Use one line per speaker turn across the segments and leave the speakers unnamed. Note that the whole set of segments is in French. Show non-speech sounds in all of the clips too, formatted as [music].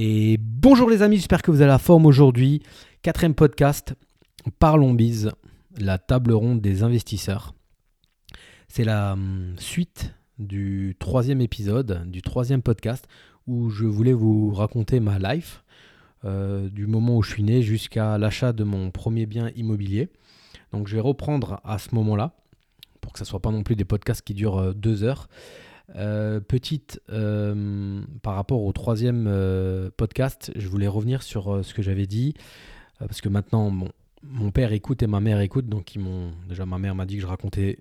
Et bonjour les amis, j'espère que vous avez la forme aujourd'hui. Quatrième podcast, Parlons Bise, la table ronde des investisseurs. C'est la hum, suite du troisième épisode, du troisième podcast, où je voulais vous raconter ma life, euh, du moment où je suis né jusqu'à l'achat de mon premier bien immobilier. Donc je vais reprendre à ce moment-là, pour que ce ne soit pas non plus des podcasts qui durent euh, deux heures. Euh, petite, euh, par rapport au troisième euh, podcast, je voulais revenir sur ce que j'avais dit, parce que maintenant, mon père écoute et ma mère écoute, donc ils m'ont déjà ma mère m'a dit que je racontais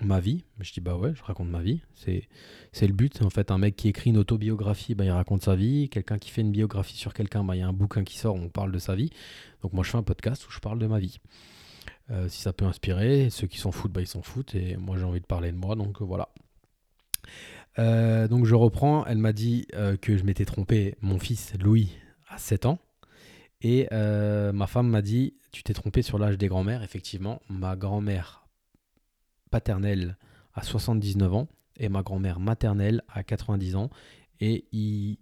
ma vie. Je dis bah ouais, je raconte ma vie. C'est c'est le but. En fait, un mec qui écrit une autobiographie, bah, il raconte sa vie. Quelqu'un qui fait une biographie sur quelqu'un, bah, il y a un bouquin qui sort, on parle de sa vie. Donc moi, je fais un podcast où je parle de ma vie. si ça peut inspirer, ceux qui s'en foutent, bah, ils s'en foutent. Et moi, j'ai envie de parler de moi, donc voilà. Euh, donc je reprends, elle m'a dit euh, que je m'étais trompé, mon fils Louis a 7 ans. Et euh, ma femme m'a dit, tu t'es trompé sur l'âge des grands-mères. Effectivement, ma grand-mère paternelle a 79 ans et ma grand-mère maternelle a 90 ans. Et ils,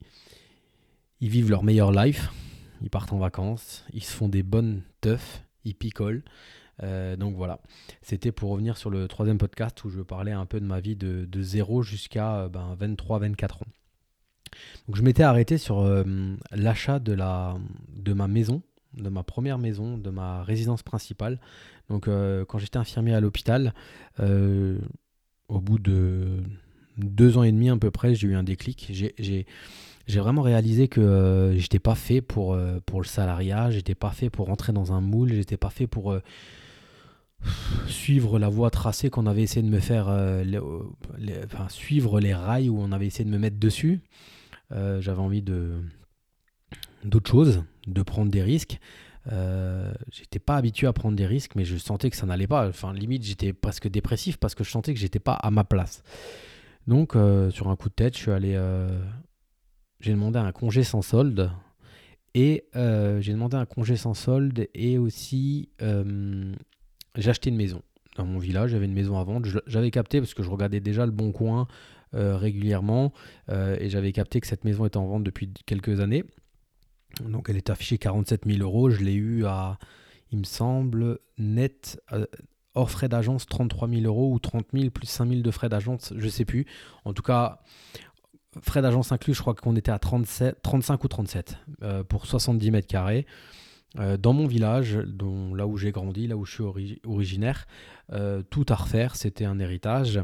ils vivent leur meilleure life. Ils partent en vacances, ils se font des bonnes teufs, ils picolent. Euh, donc voilà, c'était pour revenir sur le troisième podcast où je parlais un peu de ma vie de, de 0 jusqu'à euh, ben, 23-24 ans. Donc je m'étais arrêté sur euh, l'achat de, la, de ma maison, de ma première maison, de ma résidence principale. Donc quand j'étais infirmier à l'hôpital, au bout de deux ans et demi à peu près, j'ai eu un déclic. J'ai j'ai vraiment réalisé que j'étais pas fait pour, pour le salariat, j'étais pas fait pour rentrer dans un moule, j'étais pas fait pour suivre la voie tracée qu'on avait essayé de me faire, euh, enfin, suivre les rails où on avait essayé de me mettre dessus. Euh, j'avais envie de d'autres choses, de prendre des risques. Euh, j'étais pas habitué à prendre des risques, mais je sentais que ça n'allait pas. Enfin, limite, j'étais presque dépressif parce que je sentais que j'étais pas à ma place. Donc, sur un coup de tête, je suis allé. j'ai demandé un congé sans solde. Et j'ai demandé un congé sans solde et aussi j'ai acheté une maison dans mon village. J'avais une maison à vendre. J'avais capté parce que je regardais déjà le bon coin euh, régulièrement euh, et j'avais capté que cette maison était en vente depuis quelques années. Donc elle est affichée 47 000 euros. Je l'ai eu à, il me semble, net. Euh, hors frais d'agence 33 000 euros ou 30 000 plus 5 000 de frais d'agence, je sais plus. En tout cas, frais d'agence inclus, je crois qu'on était à 37, 35 ou 37 pour 70 mètres carrés. Euh, dans mon village, dont, là où j'ai grandi, là où je suis originaire, euh, tout à refaire, c'était un héritage.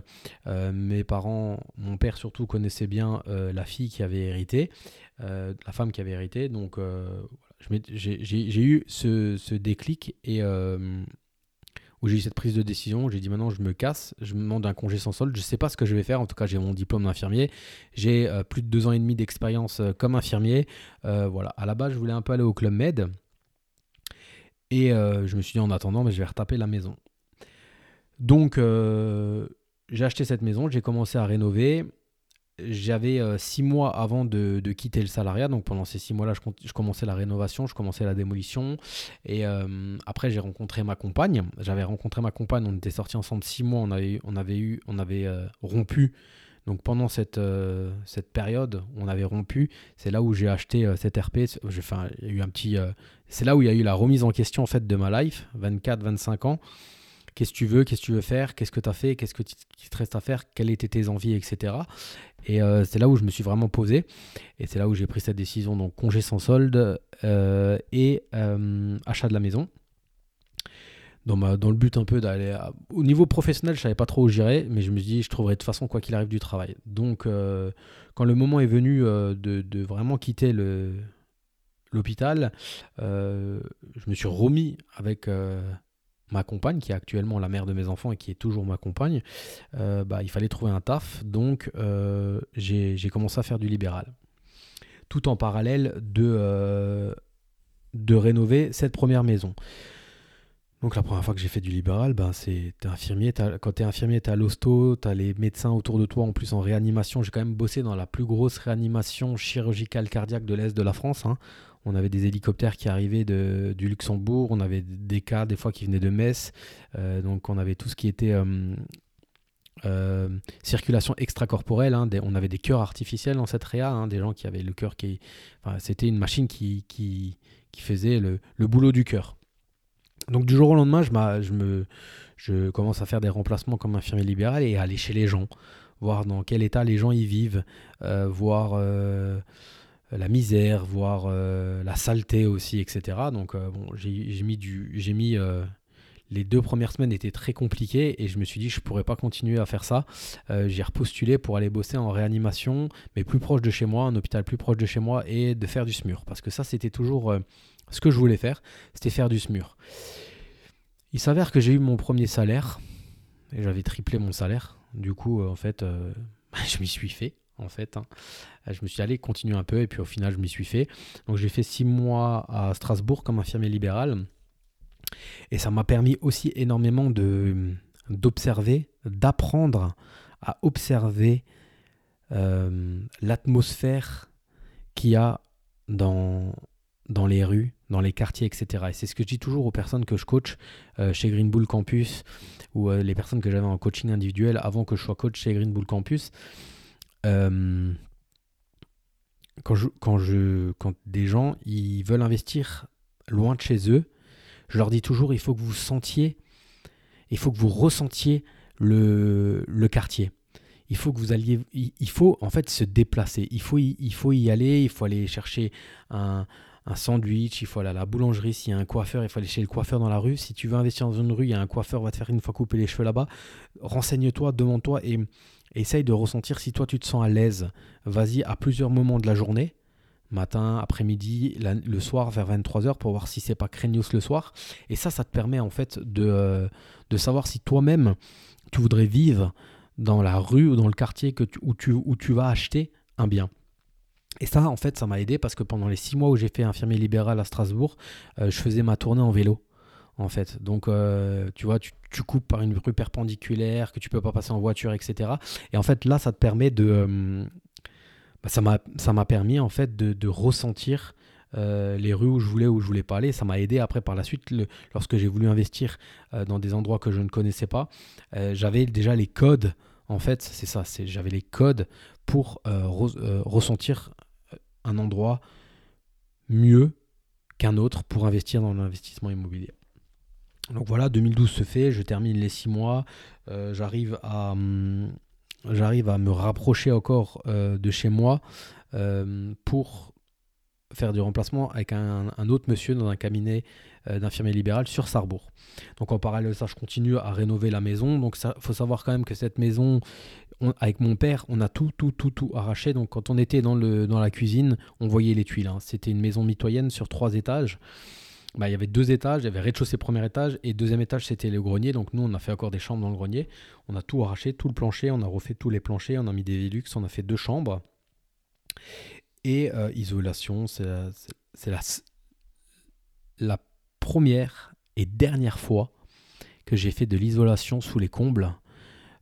Euh, mes parents, mon père surtout, connaissait bien la fille qui avait hérité, la femme qui avait hérité. Donc j'ai eu ce, déclic et où j'ai eu cette prise de décision. J'ai dit maintenant je me casse, je me demande un congé sans solde. Je ne sais pas ce que je vais faire. En tout cas, j'ai mon diplôme d'infirmier. J'ai plus de deux ans et demi d'expérience comme infirmier. voilà. À la base, je voulais un peu aller au club med. Et euh, je me suis dit en attendant, mais je vais retaper la maison. Donc euh, j'ai acheté cette maison, j'ai commencé à rénover. J'avais euh, six mois avant de, quitter le salariat, donc pendant ces six mois-là, je, commençais la rénovation, je commençais la démolition. Et après, j'ai rencontré ma compagne. J'avais rencontré ma compagne, on était sortis ensemble six mois, on avait, on avait, eu, on avait rompu donc pendant cette, cette période, on avait rompu. C'est là où j'ai acheté cette RP. Enfin, il y eu un petit. C'est là où il y a eu la remise en question en fait de ma life, 24-25 ans. Qu'est-ce que tu veux Qu'est-ce que tu veux faire Qu'est-ce que tu as fait Qu'est-ce que qui te reste à faire Quelles étaient tes envies, etc. Et c'est là où je me suis vraiment posé. Et c'est là où j'ai pris cette décision. Donc congé sans solde et achat de la maison dans, le but un peu d'aller. Au niveau professionnel, je savais pas trop où j'irais, mais je me suis dit, je trouverais de toute façon, quoi qu'il arrive, du travail. Donc, euh, quand le moment est venu euh, de, vraiment quitter le, l'hôpital, euh, je me suis remis avec ma compagne, qui est actuellement la mère de mes enfants et qui est toujours ma compagne. bah, il fallait trouver un taf, donc j'ai, commencé à faire du libéral. Tout en parallèle de, de rénover cette première maison. Donc la première fois que j'ai fait du libéral, ben c'est infirmier, quand t'es infirmier, t'es à l'hosto, t'as les médecins autour de toi, en plus en réanimation. J'ai quand même bossé dans la plus grosse réanimation chirurgicale cardiaque de l'est de la France. Hein. On avait des hélicoptères qui arrivaient de, du Luxembourg, on avait des cas des fois qui venaient de Metz, euh, donc on avait tout ce qui était euh, circulation extracorporelle. Hein, on avait des cœurs artificiels dans cette réa, hein, des gens qui avaient le cœur qui. C'était une machine qui, faisait le, boulot du cœur. Donc du jour au lendemain, je, je, me, je commence à faire des remplacements comme infirmier libéral et à aller chez les gens, voir dans quel état les gens y vivent, euh, voir euh, la misère, voir euh, la saleté aussi, etc. Donc bon, j'ai mis du, j'ai mis les deux premières semaines étaient très compliquées et je me suis dit je pourrais pas continuer à faire ça. j'ai repostulé pour aller bosser en réanimation, mais plus proche de chez moi, un hôpital plus proche de chez moi et de faire du SMUR parce que ça c'était toujours ce que je voulais faire, c'était faire du SMUR. Il s'avère que j'ai eu mon premier salaire et j'avais triplé mon salaire. Du coup, euh, en fait, euh, [laughs] je m'y suis fait. En fait, hein. je me suis allé continuer un peu et puis au final, je m'y suis fait. Donc, j'ai fait six mois à Strasbourg comme infirmier libéral et ça m'a permis aussi énormément de d'observer, d'apprendre à observer euh, l'atmosphère qu'il y a dans, les rues, dans les quartiers, etc. Et c'est ce que je dis toujours aux personnes que je coach euh, chez Green Bull Campus ou euh, les personnes que j'avais en coaching individuel avant que je sois coach chez Green Bull Campus. Euh, quand, je, quand, je, quand des gens ils veulent investir loin de chez eux, je leur dis toujours il faut que vous sentiez, il faut que vous ressentiez le, le quartier il faut que vous alliez, il, faut en fait se déplacer, il faut, il faut y aller, il faut aller chercher un, un sandwich, il faut aller à la boulangerie, s'il y a un coiffeur, il faut aller chez le coiffeur dans la rue. Si tu veux investir dans une rue, il y a un coiffeur, va te faire une fois couper les cheveux là-bas. Renseigne-toi, demande-toi et essaye de ressentir si toi tu te sens à l'aise. Vas-y à plusieurs moments de la journée, matin, après-midi, le soir vers 23h pour voir si c'est pas craignos le soir. Et ça, ça te permet en fait de, euh, de savoir si toi-même tu voudrais vivre dans la rue ou dans le quartier que où, tu, où tu vas acheter un bien. Et ça, en fait, ça m'a aidé parce que pendant les six mois où j'ai fait infirmier libéral à Strasbourg, euh, je faisais ma tournée en vélo. En fait, donc euh, tu vois, tu, coupes par une rue perpendiculaire que tu peux pas passer en voiture, etc. Et en fait, là, ça te permet de, euh, bah, ça m'a, permis en fait de, ressentir les rues où je voulais, où je voulais pas aller. Ça m'a aidé après par la suite, lorsque j'ai voulu investir dans des endroits que je ne connaissais pas, j'avais déjà les codes. En fait, c'est ça, j'avais les codes pour ressentir un endroit mieux qu'un autre pour investir dans l'investissement immobilier. Donc voilà, 2012 se fait, je termine les six mois, euh, j'arrive à, hum, j'arrive à me rapprocher encore euh, de chez moi euh, pour faire du remplacement avec un, autre monsieur dans un cabinet d'infirmier libéral sur Sarrebourg. Donc en parallèle ça, je continue à rénover la maison. Donc il faut savoir quand même que cette maison, avec mon père, on a tout, tout, tout, tout arraché. Donc quand on était dans, le, dans la cuisine, on voyait les tuiles. Hein. C'était une maison mitoyenne sur trois étages. Bah, il y avait deux étages, il y avait rez-de-chaussée premier étage et deuxième étage c'était le grenier. Donc nous on a fait encore des chambres dans le grenier. On a tout arraché, tout le plancher, on a refait tous les planchers, on a mis des Velux, on a fait deux chambres. Et euh, isolation, c'est la, première et dernière fois que j'ai fait de l'isolation sous les combles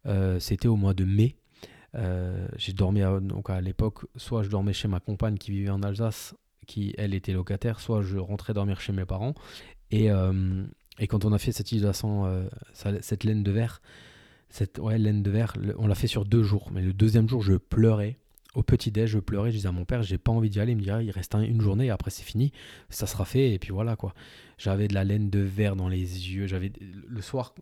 euh, c'était au mois de mai. Euh, j'ai dormi à l'époque, soit je dormais chez ma compagne qui vivait en Alsace, elle était locataire, soit je rentrais dormir chez mes parents. Et, euh, et quand on a fait cette isolation, cette laine de verre, cette ouais, laine de verre, on l'a fait sur deux jours. Mais le deuxième jour, je pleurais au petit-déj, je pleurais, je disais à mon père, j'ai pas envie d'y aller. Il me dit, il reste une journée et après c'est fini, ça sera fait. Et puis voilà quoi. J'avais de la laine de verre dans les yeux. J'avais Le soir,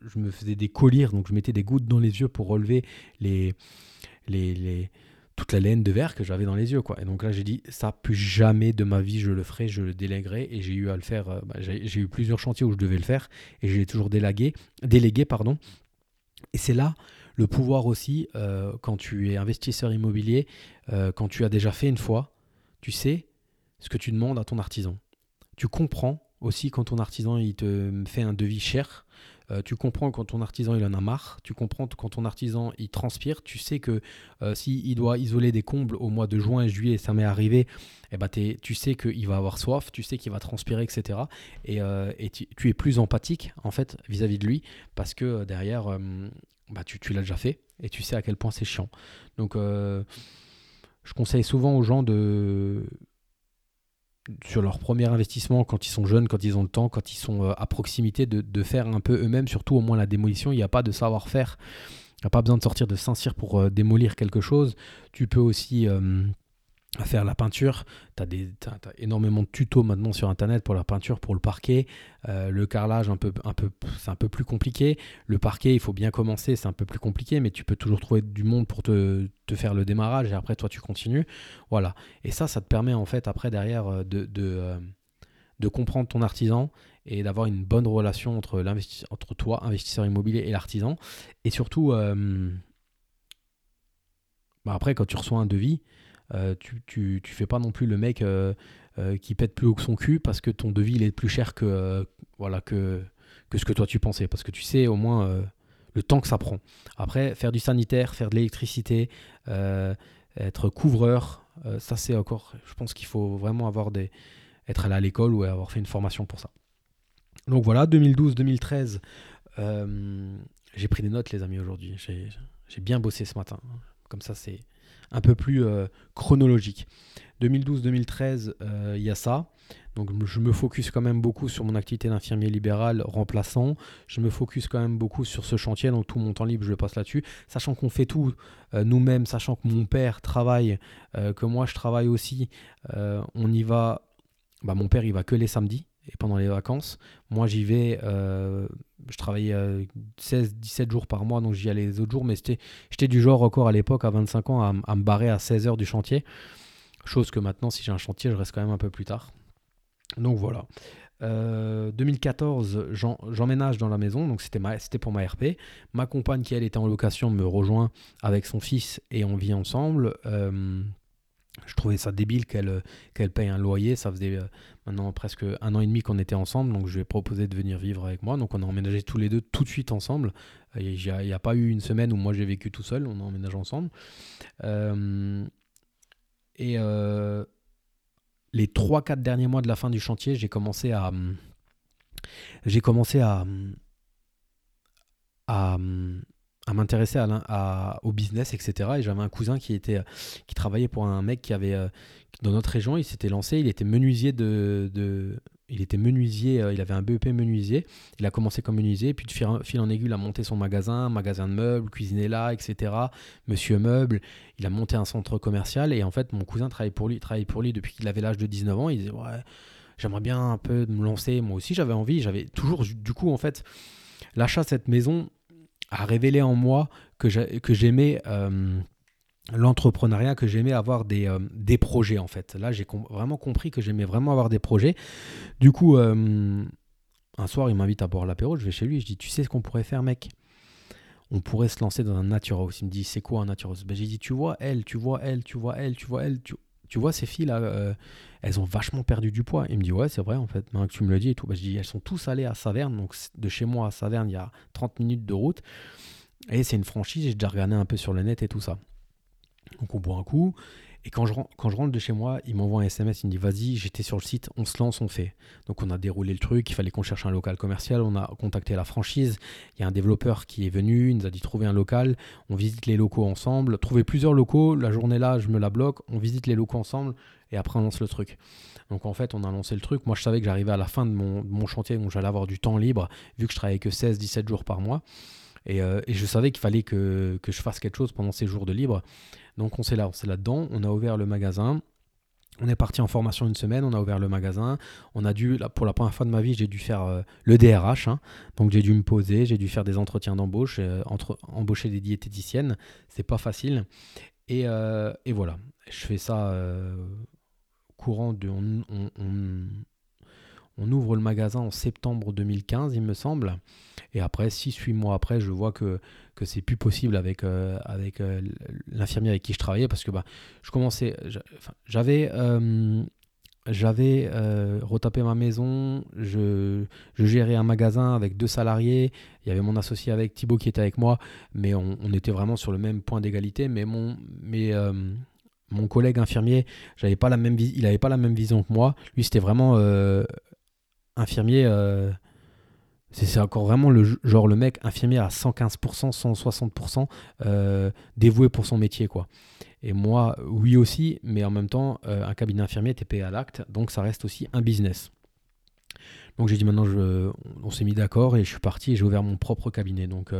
je me faisais des colliers, donc je mettais des gouttes dans les yeux pour relever les, les, les toute la laine de verre que j'avais dans les yeux. Quoi. Et donc là, j'ai dit, ça, plus jamais de ma vie, je le ferai, je le délèguerai. Et j'ai eu à le faire, euh, bah, j'ai eu plusieurs chantiers où je devais le faire et je l'ai toujours délégué, délégué. Pardon. Et c'est là le pouvoir aussi, euh, quand tu es investisseur immobilier, euh, quand tu as déjà fait une fois, tu sais ce que tu demandes à ton artisan. Tu comprends aussi quand ton artisan il te fait un devis cher. Euh, tu comprends quand ton artisan il en a marre, tu comprends quand ton artisan il transpire, tu sais que s'il il doit isoler des combles au mois de juin et juillet, ça m'est arrivé, eh ben tu sais qu'il va avoir soif, tu sais qu'il va transpirer, etc. Et, tu, es plus empathique en fait vis-à-vis -vis de lui parce que derrière bah, tu, l'as déjà fait et tu sais à quel point c'est chiant. Donc, euh, je conseille souvent aux gens de sur leur premier investissement, quand ils sont jeunes, quand ils ont le temps, quand ils sont euh, à proximité, de, faire un peu eux-mêmes, surtout au moins la démolition. Il n'y a pas de savoir-faire n'as pas besoin de sortir de Saint-Cyr pour démolir quelque chose. Tu peux aussi à faire la peinture. Tu as, énormément de tutos maintenant sur Internet pour la peinture, pour le parquet. Euh, le carrelage, un peu, un peu, c'est un peu plus compliqué. Le parquet, il faut bien commencer, c'est un peu plus compliqué, mais tu peux toujours trouver du monde pour te, faire le démarrage et après, toi, tu continues. Voilà. Et ça, ça te permet, en fait, après, derrière, euh, de, de, euh, de comprendre ton artisan et d'avoir une bonne relation entre, entre toi, investisseur immobilier, et l'artisan. Et surtout, bah après, quand tu reçois un devis, euh, tu, tu, tu, fais pas non plus le mec euh, euh, qui pète plus haut que son cul parce que ton devis il est plus cher que, voilà, que, que ce que toi tu pensais. Parce que tu sais au moins le temps que ça prend. Après, faire du sanitaire, faire de l'électricité, être couvreur, ça c'est encore, je pense qu'il faut vraiment avoir des, être allé à l'école ou avoir fait une formation pour ça. Donc voilà, 2012-2013, j'ai pris des notes les amis aujourd'hui. J'ai bien bossé ce matin. Comme ça c'est un peu plus euh, chronologique. 2012-2013, euh, il y a ça. Donc je me focus quand même beaucoup sur mon activité d'infirmier libéral remplaçant. Je me focus quand même beaucoup sur ce chantier, donc tout mon temps libre je le passe là-dessus. Sachant qu'on fait tout euh, nous-mêmes, sachant que mon père travaille, que moi je travaille aussi, on y va. Bah, mon père il va que les samedis et pendant les vacances. Moi, j'y vais, euh, je travaillais 16-17 euh, jours par mois, donc j'y allais les autres jours, mais j'étais du genre encore à l'époque, à 25 ans, à, me barrer à 16 heures du chantier. Chose que maintenant, si j'ai un chantier, je reste quand même un peu plus tard. Donc voilà. 2014, euh, j'emménage dans la maison, donc c'était pour ma RP. Ma compagne qui elle était en location me rejoint avec son fils et on vit ensemble je trouvais ça débile qu'elle euh, qu'elle paye un loyer. Ça faisait euh, maintenant presque un an et demi qu'on était ensemble, donc je lui ai proposé de venir vivre avec moi. Donc on a emménagé tous les deux tout de suite ensemble. Il n'y a, pas eu une semaine où moi j'ai vécu tout seul, on a emménagé ensemble. Euh, et les 3-4 derniers mois de la fin du chantier, j'ai commencé à. J'ai commencé à. à à m'intéresser au business, etc. Et j'avais un cousin qui, était, qui travaillait pour un mec qui avait, euh, dans notre région, il s'était lancé, il était menuisier de... de il était menuisier, euh, il avait un BEP menuisier. Il a commencé comme menuisier, puis de fil en aiguille, il a monté son magasin, magasin de meubles, cuisiner là, etc. Monsieur Meuble, il a monté un centre commercial, et en fait, mon cousin travaille pour lui, travaille pour lui depuis qu'il avait l'âge de 19 ans. Il disait, ouais, j'aimerais bien un peu me lancer. Moi aussi, j'avais envie, j'avais toujours, du coup, en fait, l'achat de cette maison, a révélé en moi que j'aimais euh, l'entrepreneuriat, que j'aimais avoir des, euh, des, projets en fait. Là, j'ai vraiment compris que j'aimais vraiment avoir des projets. Du coup, euh, un soir, il m'invite à boire l'apéro, je vais chez lui, je dis, tu sais ce qu'on pourrait faire, mec? On pourrait se lancer dans un natural. Il me dit, c'est quoi un natural ben, J'ai dit, tu vois elle, tu vois elle, tu vois elle, tu vois elle, tu, tu vois ces filles là, elles ont vachement perdu du poids. Il me dit, ouais, c'est vrai en fait, maintenant que tu me le dis et tout. Bah, je dis, elles sont tous allées à Saverne, donc de chez moi à Saverne, il y a 30 minutes de route. Et c'est une franchise, j'ai déjà regardé un peu sur le net et tout ça. Donc on boit un coup. Et quand je, rentre de chez moi, il m'envoie un SMS, il me dit vas-y, j'étais sur le site, on se lance, on fait. Donc on a déroulé le truc, il fallait qu'on cherche un local commercial, on a contacté la franchise, il y a un développeur qui est venu, il nous a dit trouver un local, on visite les locaux ensemble, trouver plusieurs locaux, la journée là, je me la bloque, on visite les locaux ensemble, et après on lance le truc. Donc en fait, on a lancé le truc. Moi, je savais que j'arrivais à la fin de mon, chantier, donc j'allais avoir du temps libre, vu que je travaillais que 16-17 jours par mois. Euh, et, je savais qu'il fallait que, je fasse quelque chose pendant ces jours de libre. Donc on s'est on là-dedans. On a ouvert le magasin. On est parti en formation une semaine, on a ouvert le magasin. On a dû, pour la première fois de ma vie, j'ai dû faire euh, le DRH. Hein. Donc j'ai dû me poser, j'ai dû faire des entretiens d'embauche, euh, embaucher des diététiciennes. C'est pas facile. Et, et, voilà, je fais ça courant de. On, ouvre le magasin en septembre 2015, il me semble. Et après, 6-8 mois après, je vois que, que c'est plus possible avec, euh, avec euh, l'infirmier avec qui je travaillais parce que bah, je commençais. J'avais. Euh, j'avais retapé ma maison, je, je, gérais un magasin avec deux salariés, il y avait mon associé avec Thibaut qui était avec moi, mais on, était vraiment sur le même point d'égalité, mais, mon, mais mon collègue infirmier, pas la même il n'avait pas la même vision que moi. Lui, c'était vraiment euh, infirmier. Euh, c'est encore vraiment le genre le mec infirmier à 115%, 160% euh, dévoué pour son métier quoi. Et moi, oui aussi, mais en même temps, un cabinet infirmier était payé à l'acte, donc ça reste aussi un business. Donc j'ai dit maintenant, on s'est mis d'accord et je suis parti et j'ai ouvert mon propre cabinet. Donc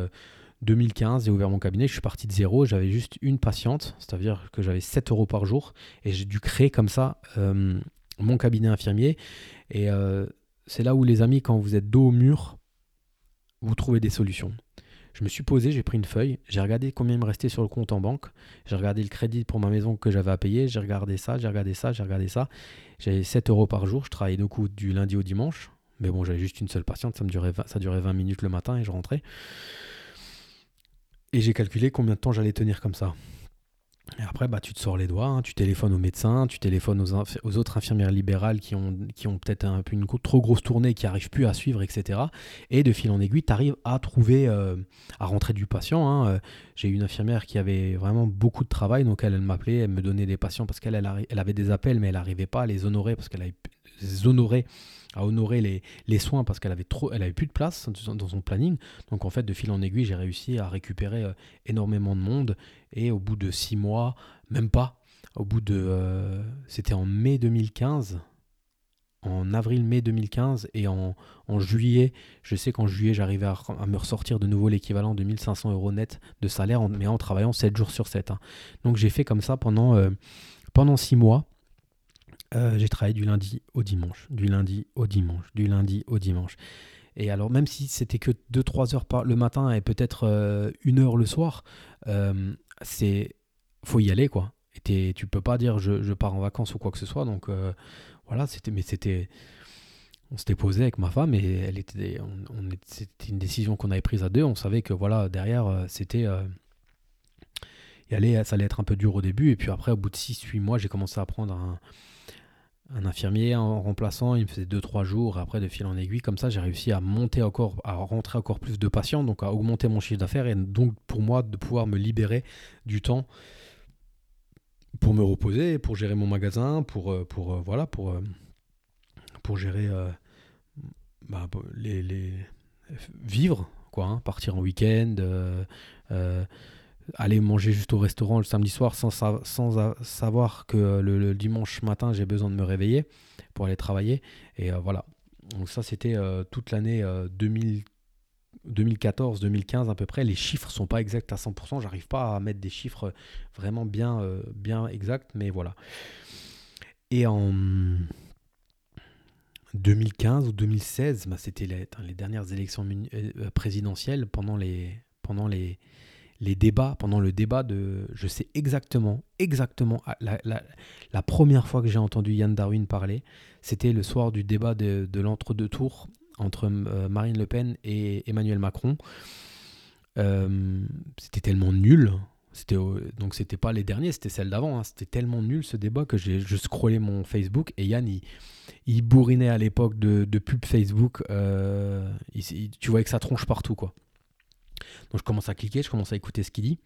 2015, j'ai ouvert mon cabinet, je suis parti de zéro, j'avais juste une patiente, c'est-à-dire que j'avais 7 euros par jour, et j'ai dû créer comme ça euh, mon cabinet infirmier. Et euh, c'est là où les amis, quand vous êtes dos au mur, vous trouvez des solutions. Je me suis posé, j'ai pris une feuille, j'ai regardé combien il me restait sur le compte en banque, j'ai regardé le crédit pour ma maison que j'avais à payer, j'ai regardé ça, j'ai regardé ça, j'ai regardé ça. J'avais 7 euros par jour, je travaillais coup du lundi au dimanche, mais bon, j'avais juste une seule patiente, ça, me durait, ça durait 20 minutes le matin et je rentrais. Et j'ai calculé combien de temps j'allais tenir comme ça. Et après, bah, tu te sors les doigts, hein. tu téléphones aux médecins, tu téléphones aux, autres infirmières libérales qui ont, qui ont peut-être un peu une trop grosse tournée, qui n'arrivent plus à suivre, etc. Et de fil en aiguille, tu arrives à trouver, euh, à rentrer du patient. Hein. Euh, j'ai une infirmière qui avait vraiment beaucoup de travail, donc elle, elle m'appelait, elle me donnait des patients parce qu'elle elle, avait des appels, mais elle n'arrivait pas à les honorer parce qu'elle avait les honorer à honorer les, soins parce qu'elle avait trop elle avait plus de place dans son planning donc en fait de fil en aiguille j'ai réussi à récupérer euh, énormément de monde et au bout de six mois même pas au bout de euh, c'était en mai 2015 en avril-mai 2015 et en, juillet, je sais qu'en juillet j'arrivais à, me ressortir de nouveau l'équivalent de 1500 euros net de salaire, mais en travaillant 7 jours sur 7. Hein. Donc j'ai fait comme ça pendant, euh, pendant 6 mois euh, j'ai travaillé du lundi au dimanche, du lundi au dimanche, du lundi au dimanche. Et alors, même si c'était que 2-3 heures par, le matin et peut-être euh, une heure le soir, euh, c'est faut y aller, quoi. Et tu peux pas dire je, pars en vacances ou quoi que ce soit. Donc voilà, c'était, mais c'était, on s'était posé avec ma femme et elle était, c'était une décision qu'on avait prise à deux. On savait que voilà, derrière, c'était y aller, ça allait être un peu dur au début. Et puis après, au bout de 6-8 mois, j'ai commencé à prendre un, un infirmier en remplaçant, il me faisait 2-3 jours, après de fil en aiguille, comme ça j'ai réussi à monter encore, à rentrer encore plus de patients, donc à augmenter mon chiffre d'affaires et donc pour moi de pouvoir me libérer du temps pour me reposer, pour gérer mon magasin, pour, euh, pour euh, voilà, pour, euh, pour gérer bah, les, les, vivre, quoi, hein, partir en week-end, aller manger juste au restaurant le samedi soir sans, sans savoir que le, dimanche matin j'ai besoin de me réveiller pour aller travailler. Et euh, voilà. Donc ça c'était euh, toute l'année 2014-2015 euh, à peu près. Les chiffres sont pas exacts à 100%. J'arrive pas à mettre des chiffres vraiment bien, bien exacts, mais voilà. Et en 2015 ou 2016, bah, c'était les, les, dernières élections présidentielles pendant les, pendant les, les débats, pendant le débat de. Je sais exactement, exactement, ah, la, première fois que j'ai entendu Yann Darwin parler, c'était le soir du débat de, l'entre-deux tours entre euh, Marine Le Pen et Emmanuel Macron. Euh, c'était tellement nul. C'était donc c'était pas les derniers, c'était celle d'avant. Hein. C'était tellement nul ce débat que j'ai je scrollé mon Facebook et Yann il, bourrinait à l'époque de, pub Facebook. Euh, tu voyais que ça tronche partout quoi. Donc je commence à cliquer, je commence à écouter ce qu'il dit.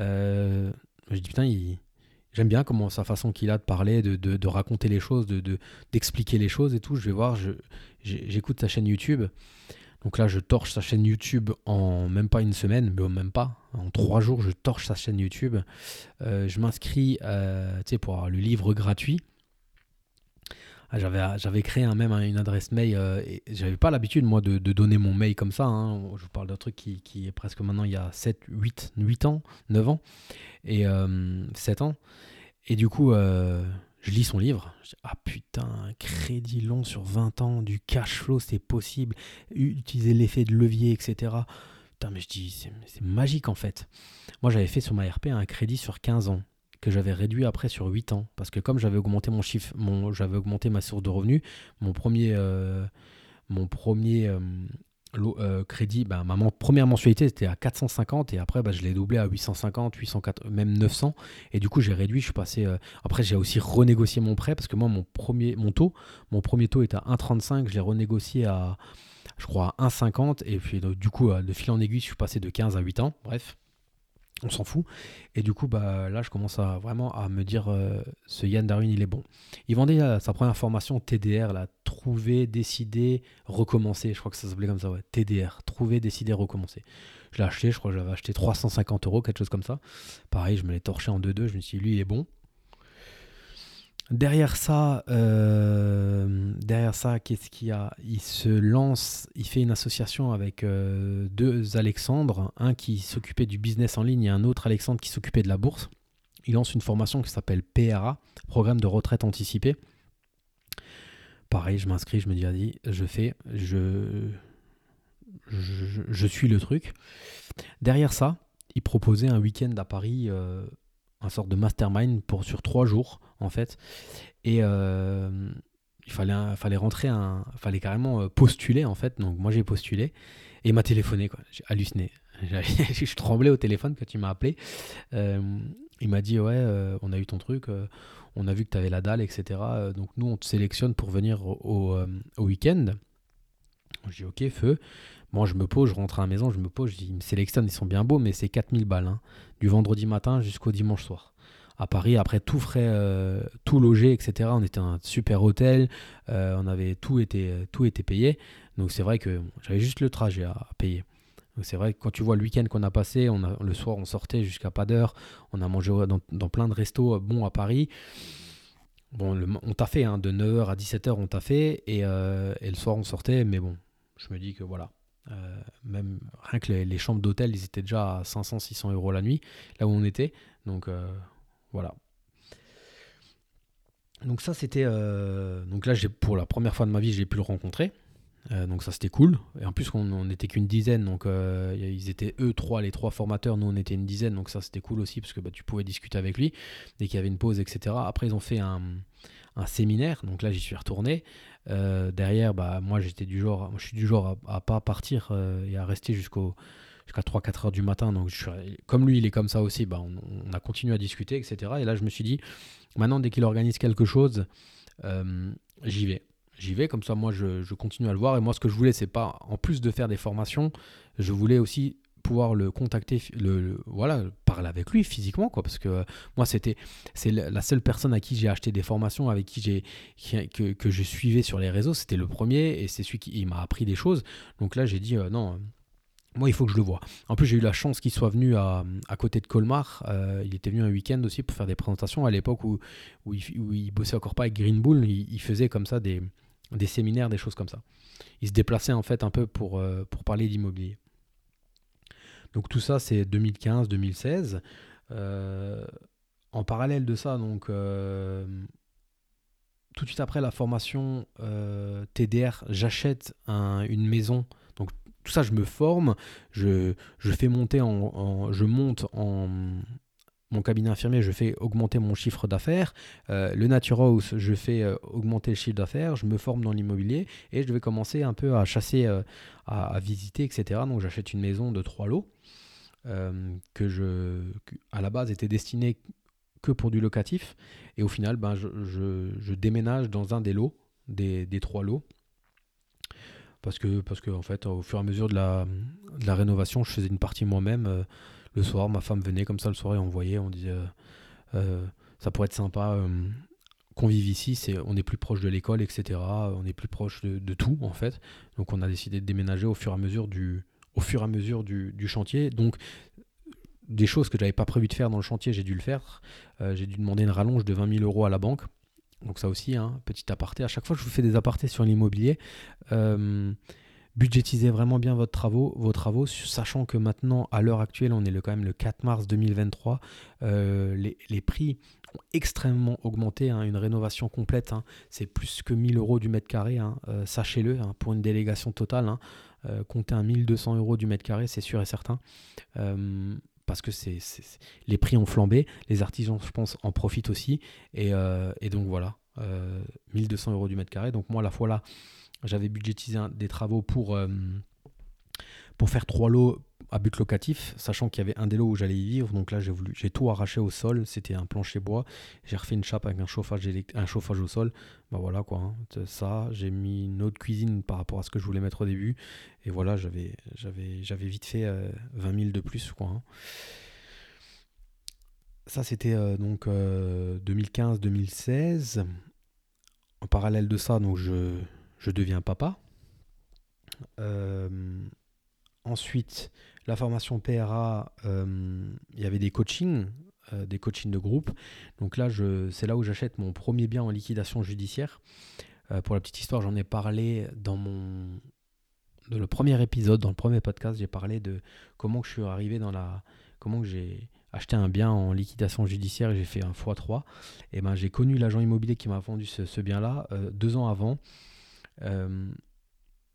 Euh, je dis putain, j'aime bien comment sa façon qu'il a de parler, de, raconter les choses, de, d'expliquer les choses et tout. Je vais voir, j'écoute sa chaîne YouTube. Donc là, je torche sa chaîne YouTube en même pas une semaine, mais même pas. En trois jours, je torche sa chaîne YouTube. Euh, je m'inscris euh, pour avoir le livre gratuit. Ah, j'avais, j'avais créé un, même une adresse mail. Euh, j'avais pas l'habitude, moi, de, donner mon mail comme ça. Hein. Je vous parle d'un truc qui, est presque maintenant il y a 7, 8, 8 ans, 9 ans, et 7 euh, ans. Et du coup, euh, je lis son livre. Je dis, ah putain, un crédit long sur 20 ans, du cash flow, c'est possible. Utiliser l'effet de levier, etc. Putain, mais je dis, c'est magique en fait. Moi, j'avais fait sur ma RP un crédit sur 15 ans que j'avais réduit après sur 8 ans. Parce que comme j'avais augmenté mon chiffre, mon, j'avais augmenté ma source de revenus, mon premier, euh, mon premier euh, euh, crédit, bah, ma première mensualité c'était à 450 et après bah, je l'ai doublé à 850, 804, même 900. Et du coup j'ai réduit, je suis passé. après j'ai aussi renégocié mon prêt parce que moi mon premier, mon taux, mon premier taux était à 1,35, je l'ai renégocié à je crois à 1,50 et puis du coup de fil en aiguille je suis passé de 15 à 8 ans. Bref on s'en fout. Et du coup, bah, là, je commence vraiment à me dire, euh, ce Yann Darwin, il est bon. Il vendait euh, sa première formation TDR, là, trouver, décider, recommencer. Je crois que ça s'appelait comme ça, ouais. TDR, trouver, décider, recommencer. Je l'ai acheté, je crois que j'avais acheté 350 euros, quelque chose comme ça. Pareil, je me l'ai torché en 2-2, je me suis dit, lui, il est bon. Derrière ça, euh, derrière ça, qu'est-ce qu'il y a? Il se lance, il fait une association avec euh, deux Alexandres, un qui s'occupait du business en ligne et un autre Alexandre qui s'occupait de la bourse. Il lance une formation qui s'appelle PRA, Programme de retraite anticipée. Pareil, je m'inscris, je me dis, vas-y, je fais, je, je, suis le truc. Derrière ça, il proposait un week-end à Paris, euh, un sorte de mastermind pour sur trois jours en fait, et euh, il fallait, fallait rentrer, un, fallait carrément euh, postuler en fait. Donc moi j'ai postulé et il m'a téléphoné quoi. J'ai halluciné. [laughs] je tremblais au téléphone quand il m'a appelé. il m'a dit ouais, on a eu ton truc, on a vu que tu avais la dalle, etc. donc nous on te sélectionne pour venir au, au week-end. Je dis ok feu. Moi, je me pose, je rentre à la maison, je me pose, je dis, ils me sélectionnent, ils sont bien beaux, mais c'est 4000 balles, hein, du vendredi matin jusqu'au dimanche soir. À Paris, après tout frais, euh, tout logé, etc. On était un super hôtel, euh, on avait tout été, tout était payé. Donc c'est vrai que j'avais juste le trajet à, payer. Donc c'est vrai que quand tu vois le week-end qu'on a passé, le soir on sortait jusqu'à pas d'heure, on a mangé dans, plein de restos bons à Paris. Bon, on t'a fait, hein, de 9h à 17h on t'a fait, euh, et le soir on sortait, mais bon, je me dis que voilà, euh, même rien que les, chambres d'hôtel, ils étaient déjà à 500-600 euros la nuit, là où on était. Donc euh, voilà. Donc ça c'était euh, donc là pour la première fois de ma vie j'ai pu le rencontrer. donc ça c'était cool. Et en plus on n'était qu'une dizaine, donc ils étaient eux trois, les trois formateurs, nous on était une dizaine, donc ça c'était cool aussi parce que bah, tu pouvais discuter avec lui dès qu'il y avait une pause, etc. Après ils ont fait un séminaire, donc là j'y suis retourné. Euh, derrière, bah, moi j'étais du genre, je suis du genre à, pas partir euh, et à rester jusqu'au jusqu'à 3-4 heures du matin. Donc comme lui il est comme ça aussi, bah, on, a continué à discuter, etc. Et là je me suis dit, maintenant dès qu'il organise quelque chose, euh, j'y vais. J'y vais, comme ça moi je, je, continue à le voir. Et moi ce que je voulais, c'est pas, en plus de faire des formations, je voulais aussi pouvoir le contacter, le, voilà, parler avec lui physiquement, quoi. Parce que euh, moi, c'était c'est la seule personne à qui j'ai acheté des formations, avec qui j'ai que, que, je suivais sur les réseaux. C'était le premier et c'est celui qui m'a appris des choses. Donc là, j'ai dit euh, non. Moi, il faut que je le vois. En plus, j'ai eu la chance qu'il soit venu à, à, côté de Colmar. Euh, il était venu un week-end aussi pour faire des présentations à l'époque où, où, il, où, il, bossait encore pas avec Green Bull. Il, faisait comme ça des, des séminaires, des choses comme ça. Il se déplaçait en fait un peu pour, pour parler d'immobilier. Donc tout ça, c'est 2015-2016. Euh, en parallèle de ça, donc euh, tout de suite après la formation euh, TDR, j'achète une maison. Donc tout ça, je me forme, je, fais monter en, je monte en mon cabinet infirmier, je fais augmenter mon chiffre d'affaires. le Nature House, je fais augmenter le chiffre d'affaires. Je me forme dans l'immobilier et je vais commencer un peu à chasser, à, à, visiter, etc. Donc j'achète une maison de trois lots. Euh, que je, à la base, était destiné que pour du locatif. Et au final, ben, je, déménage dans un des lots, des, trois lots. Parce que, parce que, en fait, au fur et à mesure de la, de la rénovation, je faisais une partie moi-même. Euh, le soir, ma femme venait comme ça le soir et on voyait, on disait, euh, ça pourrait être sympa qu'on vive ici, c'est, on est plus proche de l'école, etc. On est plus proche de, tout, en fait. Donc on a décidé de déménager au fur et à mesure du, au fur et à mesure du, chantier. Donc, des choses que je n'avais pas prévu de faire dans le chantier, j'ai dû le faire. Euh, j'ai dû demander une rallonge de 20 000 euros à la banque. Donc ça aussi, hein, petit aparté. À chaque fois je vous fais des apartés sur l'immobilier, euh, budgétisez vraiment bien votre travaux, vos travaux, sachant que maintenant, à l'heure actuelle, on est le, quand même le 4 mars 2023, euh, les, prix ont extrêmement augmenté. Hein. une rénovation complète, hein. c'est plus que 1000 euros du mètre carré, sachez-le, pour une délégation totale. Euh, compter un 1200 euros du mètre carré, c'est sûr et certain. Euh, parce que les prix ont flambé, les artisans, je pense, en profitent aussi. Et, euh, donc voilà, 1200 euros du mètre carré. Donc moi, à la fois là, j'avais budgétisé des travaux pour, pour faire trois lots à but locatif, sachant qu'il y avait un des lots où j'allais y vivre. Donc là, j'ai voulu, j'ai tout arraché au sol. C'était un plancher bois. J'ai refait une chape avec un chauffage, un chauffage au sol. Bah voilà quoi. Hein. Ça, j'ai mis une autre cuisine par rapport à ce que je voulais mettre au début. Et voilà, j'avais, j'avais, j'avais vite fait 20 euh, 000 de plus quoi. Hein. Ça, c'était euh, donc 2015-2016. Euh, en parallèle de ça, donc je, je deviens papa. ensuite, la formation PRA, euh, il y avait des coachings des coachings de groupe. Donc là, c'est là où j'achète mon premier bien en liquidation judiciaire. pour la petite histoire, j'en ai parlé dans mon dans le premier épisode, dans le premier podcast, j'ai parlé de comment je suis arrivé dans la comment j'ai acheté un bien en liquidation judiciaire et j'ai fait un x3. Et ben j'ai connu l'agent immobilier qui m'a vendu ce, bien-là deux ans avant.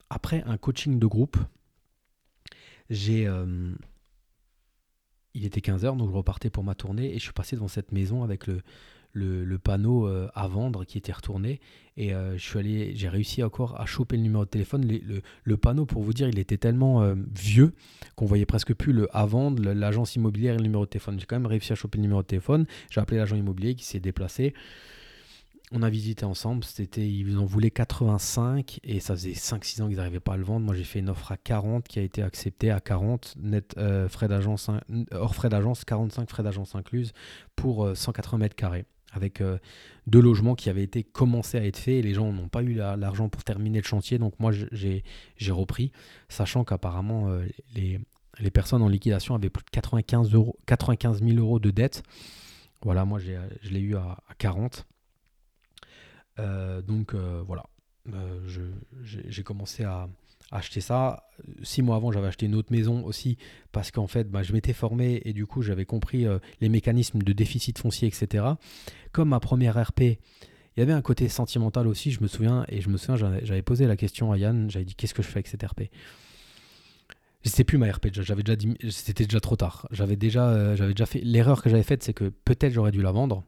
Après un coaching de groupe, j'ai il était 15h, donc je repartais pour ma tournée et je suis passé devant cette maison avec le, le, panneau euh, à vendre qui était retourné. Et euh, j'ai réussi encore à choper le numéro de téléphone. Le, panneau, pour vous dire, il était tellement euh, vieux qu'on voyait presque plus le à vendre, l'agence immobilière et le numéro de téléphone. J'ai quand même réussi à choper le numéro de téléphone. J'ai appelé l'agent immobilier qui s'est déplacé on a visité ensemble, c'était, ils en voulaient 85 et ça faisait 5-6 ans qu'ils n'arrivaient pas à le vendre. Moi j'ai fait une offre à 40 qui a été acceptée à 40, net, euh, frais d'agence, hors frais d'agence, 45 frais d'agence incluses pour 180 euh, mètres carrés avec euh, deux logements qui avaient été commencés à être faits et les gens n'ont pas eu l'argent pour terminer le chantier. Donc moi j'ai, repris, sachant qu'apparemment les, personnes en liquidation avaient plus de 95, euros, 95 000 euros de dette. Voilà, moi je l'ai eu à 40. Euh, donc euh, voilà, euh, j'ai commencé à, acheter ça. Six mois avant, j'avais acheté une autre maison aussi parce qu'en fait, bah, je m'étais formé et du coup, j'avais compris les mécanismes de déficit foncier, etc. Comme ma première RP, il y avait un côté sentimental aussi, je me souviens, et je me souviens, j'avais posé la question à Yann, j'avais dit qu'est-ce que je fais avec cette RP sais plus ma RP, j'avais déjà c'était déjà trop tard. J'avais déjà, j'avais déjà fait l'erreur que j'avais faite, c'est que peut-être j'aurais dû la vendre,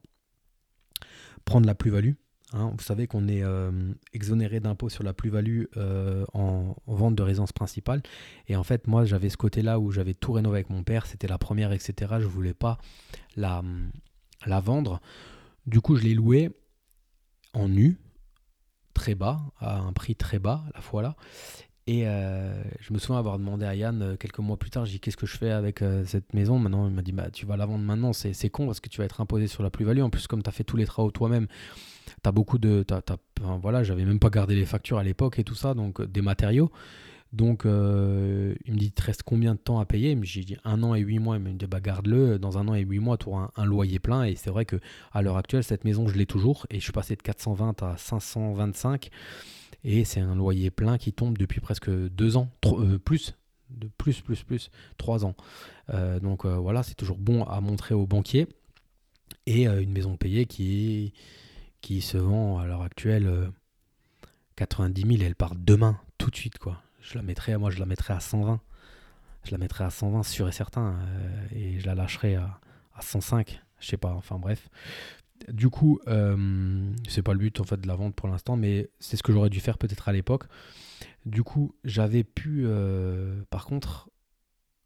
prendre la plus-value, Hein, vous savez qu'on est euh, exonéré d'impôts sur la plus-value euh, en, vente de résidence principale. Et en fait, moi, j'avais ce côté-là où j'avais tout rénové avec mon père. C'était la première, etc. Je ne voulais pas la, la vendre. Du coup, je l'ai loué en nu, très bas, à un prix très bas, la fois là. Et euh, je me souviens avoir demandé à Yann quelques mois plus tard, j'ai dit qu'est-ce que je fais avec cette maison? Maintenant, il m'a dit bah, tu vas la vendre maintenant, c'est con parce que tu vas être imposé sur la plus-value. En plus, comme tu as fait tous les travaux toi-même, T'as beaucoup de. voilà, j'avais même pas gardé les factures à l'époque et tout ça, donc euh, des matériaux. Donc, euh, il me dit, te reste combien de temps à payer? J'ai dit un an et huit mois. Il me dit, bah, garde-le. Dans un an et huit mois, tu auras un, loyer plein. Et c'est vrai que à l'heure actuelle, cette maison, je l'ai toujours. Et je suis passé de 420 à 525. Et c'est un loyer plein qui tombe depuis presque deux ans, euh, plus, de plus, plus, plus, trois ans. donc voilà, c'est toujours bon à montrer aux banquiers. Et une maison payée qui qui se vend à l'heure actuelle 90 euh, 000, elle part demain, tout de suite, quoi. Je la mettrai, moi, je la mettrai à 120. Je la mettrai à 120, sûr et certain, euh, et je la lâcherai à, 105. Je sais pas, enfin bref. Du coup, euh, c'est pas le but en fait de la vente pour l'instant, mais c'est ce que j'aurais dû faire peut-être à l'époque. Du coup, j'avais pu, par contre,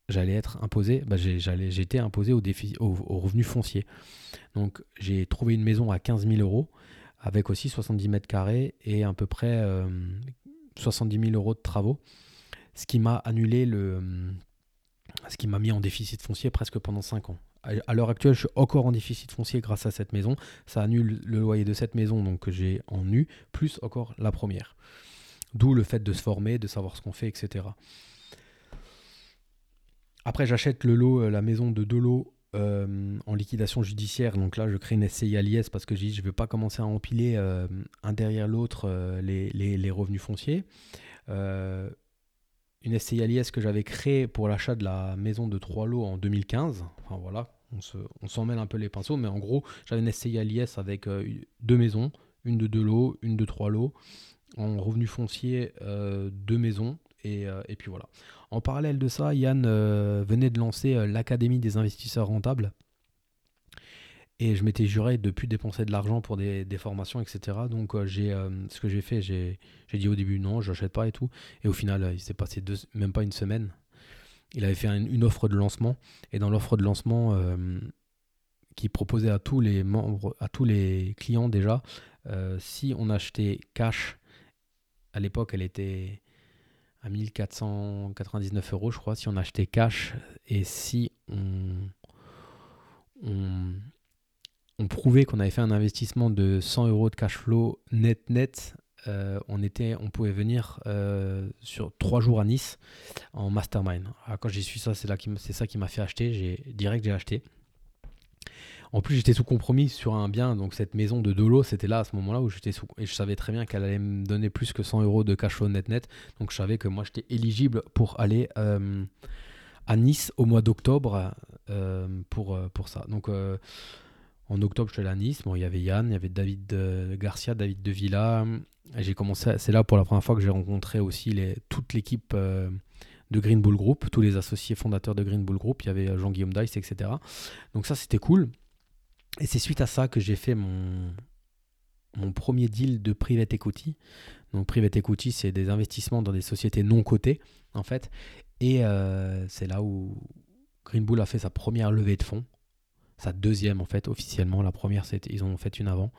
j'allais être imposé, bah j'étais imposé au, défi, au, revenu foncier. Donc j'ai trouvé une maison à 15 000 euros avec aussi 70 mètres carrés et à peu près 70 euh, 000 euros de travaux, ce qui m'a annulé le, ce qui m'a mis en déficit foncier presque pendant 5 ans. À l'heure actuelle, je suis encore en déficit foncier grâce à cette maison. Ça annule le loyer de cette maison donc que j'ai en nu, plus encore la première. D'où le fait de se former, de savoir ce qu'on fait, etc. Après, j'achète le lot, euh, la maison de deux lots euh, en liquidation judiciaire. Donc là, je crée une SCI à l'IS parce que je ne vais pas commencer à empiler euh, un derrière l'autre les, revenus fonciers. une SCI à l'IS que j'avais créée pour l'achat de la maison de trois lots en 2015. Enfin voilà, on s'en mêle un peu les pinceaux, mais en gros, j'avais une SCI à l'IS avec deux maisons, une de deux lots, une de trois lots. En revenus fonciers, deux maisons. Et, et puis voilà. En parallèle de ça, Yann euh, venait de lancer euh, l'Académie des investisseurs rentables. Et je m'étais juré de ne plus dépenser de l'argent pour des, formations, etc. Donc euh, j'ai ce que j'ai fait, j'ai dit au début non, je n'achète pas et tout. Et au final, il s'est passé même pas une semaine. Il avait fait une offre de lancement. Et dans l'offre de lancement, qui proposait à tous les membres, à tous les clients déjà, si on achetait cash, à l'époque elle était à 1499 euros, je crois, si on achetait cash et si on, on, prouvait qu'on avait fait un investissement de 100 euros de cash flow net net, euh, on, était, on pouvait venir euh, sur trois jours à Nice en mastermind. quand j'ai su ça, c'est, là c'est ça qui m'a fait acheter. J'ai direct j'ai acheté. En plus, j'étais sous compromis sur un bien, donc cette maison de Dolo, c'était là à ce moment-là où j'étais sous. Et je savais très bien qu'elle allait me donner plus que 100 euros de cash flow net-net. Donc je savais que moi, j'étais éligible pour aller euh, à Nice au mois d'octobre pour, pour ça. Donc en octobre, je suis allé à Nice. Bon, il y avait Yann, il y avait David Garcia, David De Villa. J'ai commencé. C'est là pour la première fois que j'ai rencontré aussi toute l'équipe de Green Bull Group, tous les associés fondateurs de Green Bull Group. Il y avait Jean-Guillaume Dice, etc. Donc ça, c'était cool. Et c'est suite à ça que j'ai fait mon, premier deal de private equity. Donc private equity, c'est des investissements dans des sociétés non cotées, en fait. Et euh, c'est là où Green Bull a fait sa première levée de fonds. Sa deuxième, en fait, officiellement. La première, ils ont fait une avant.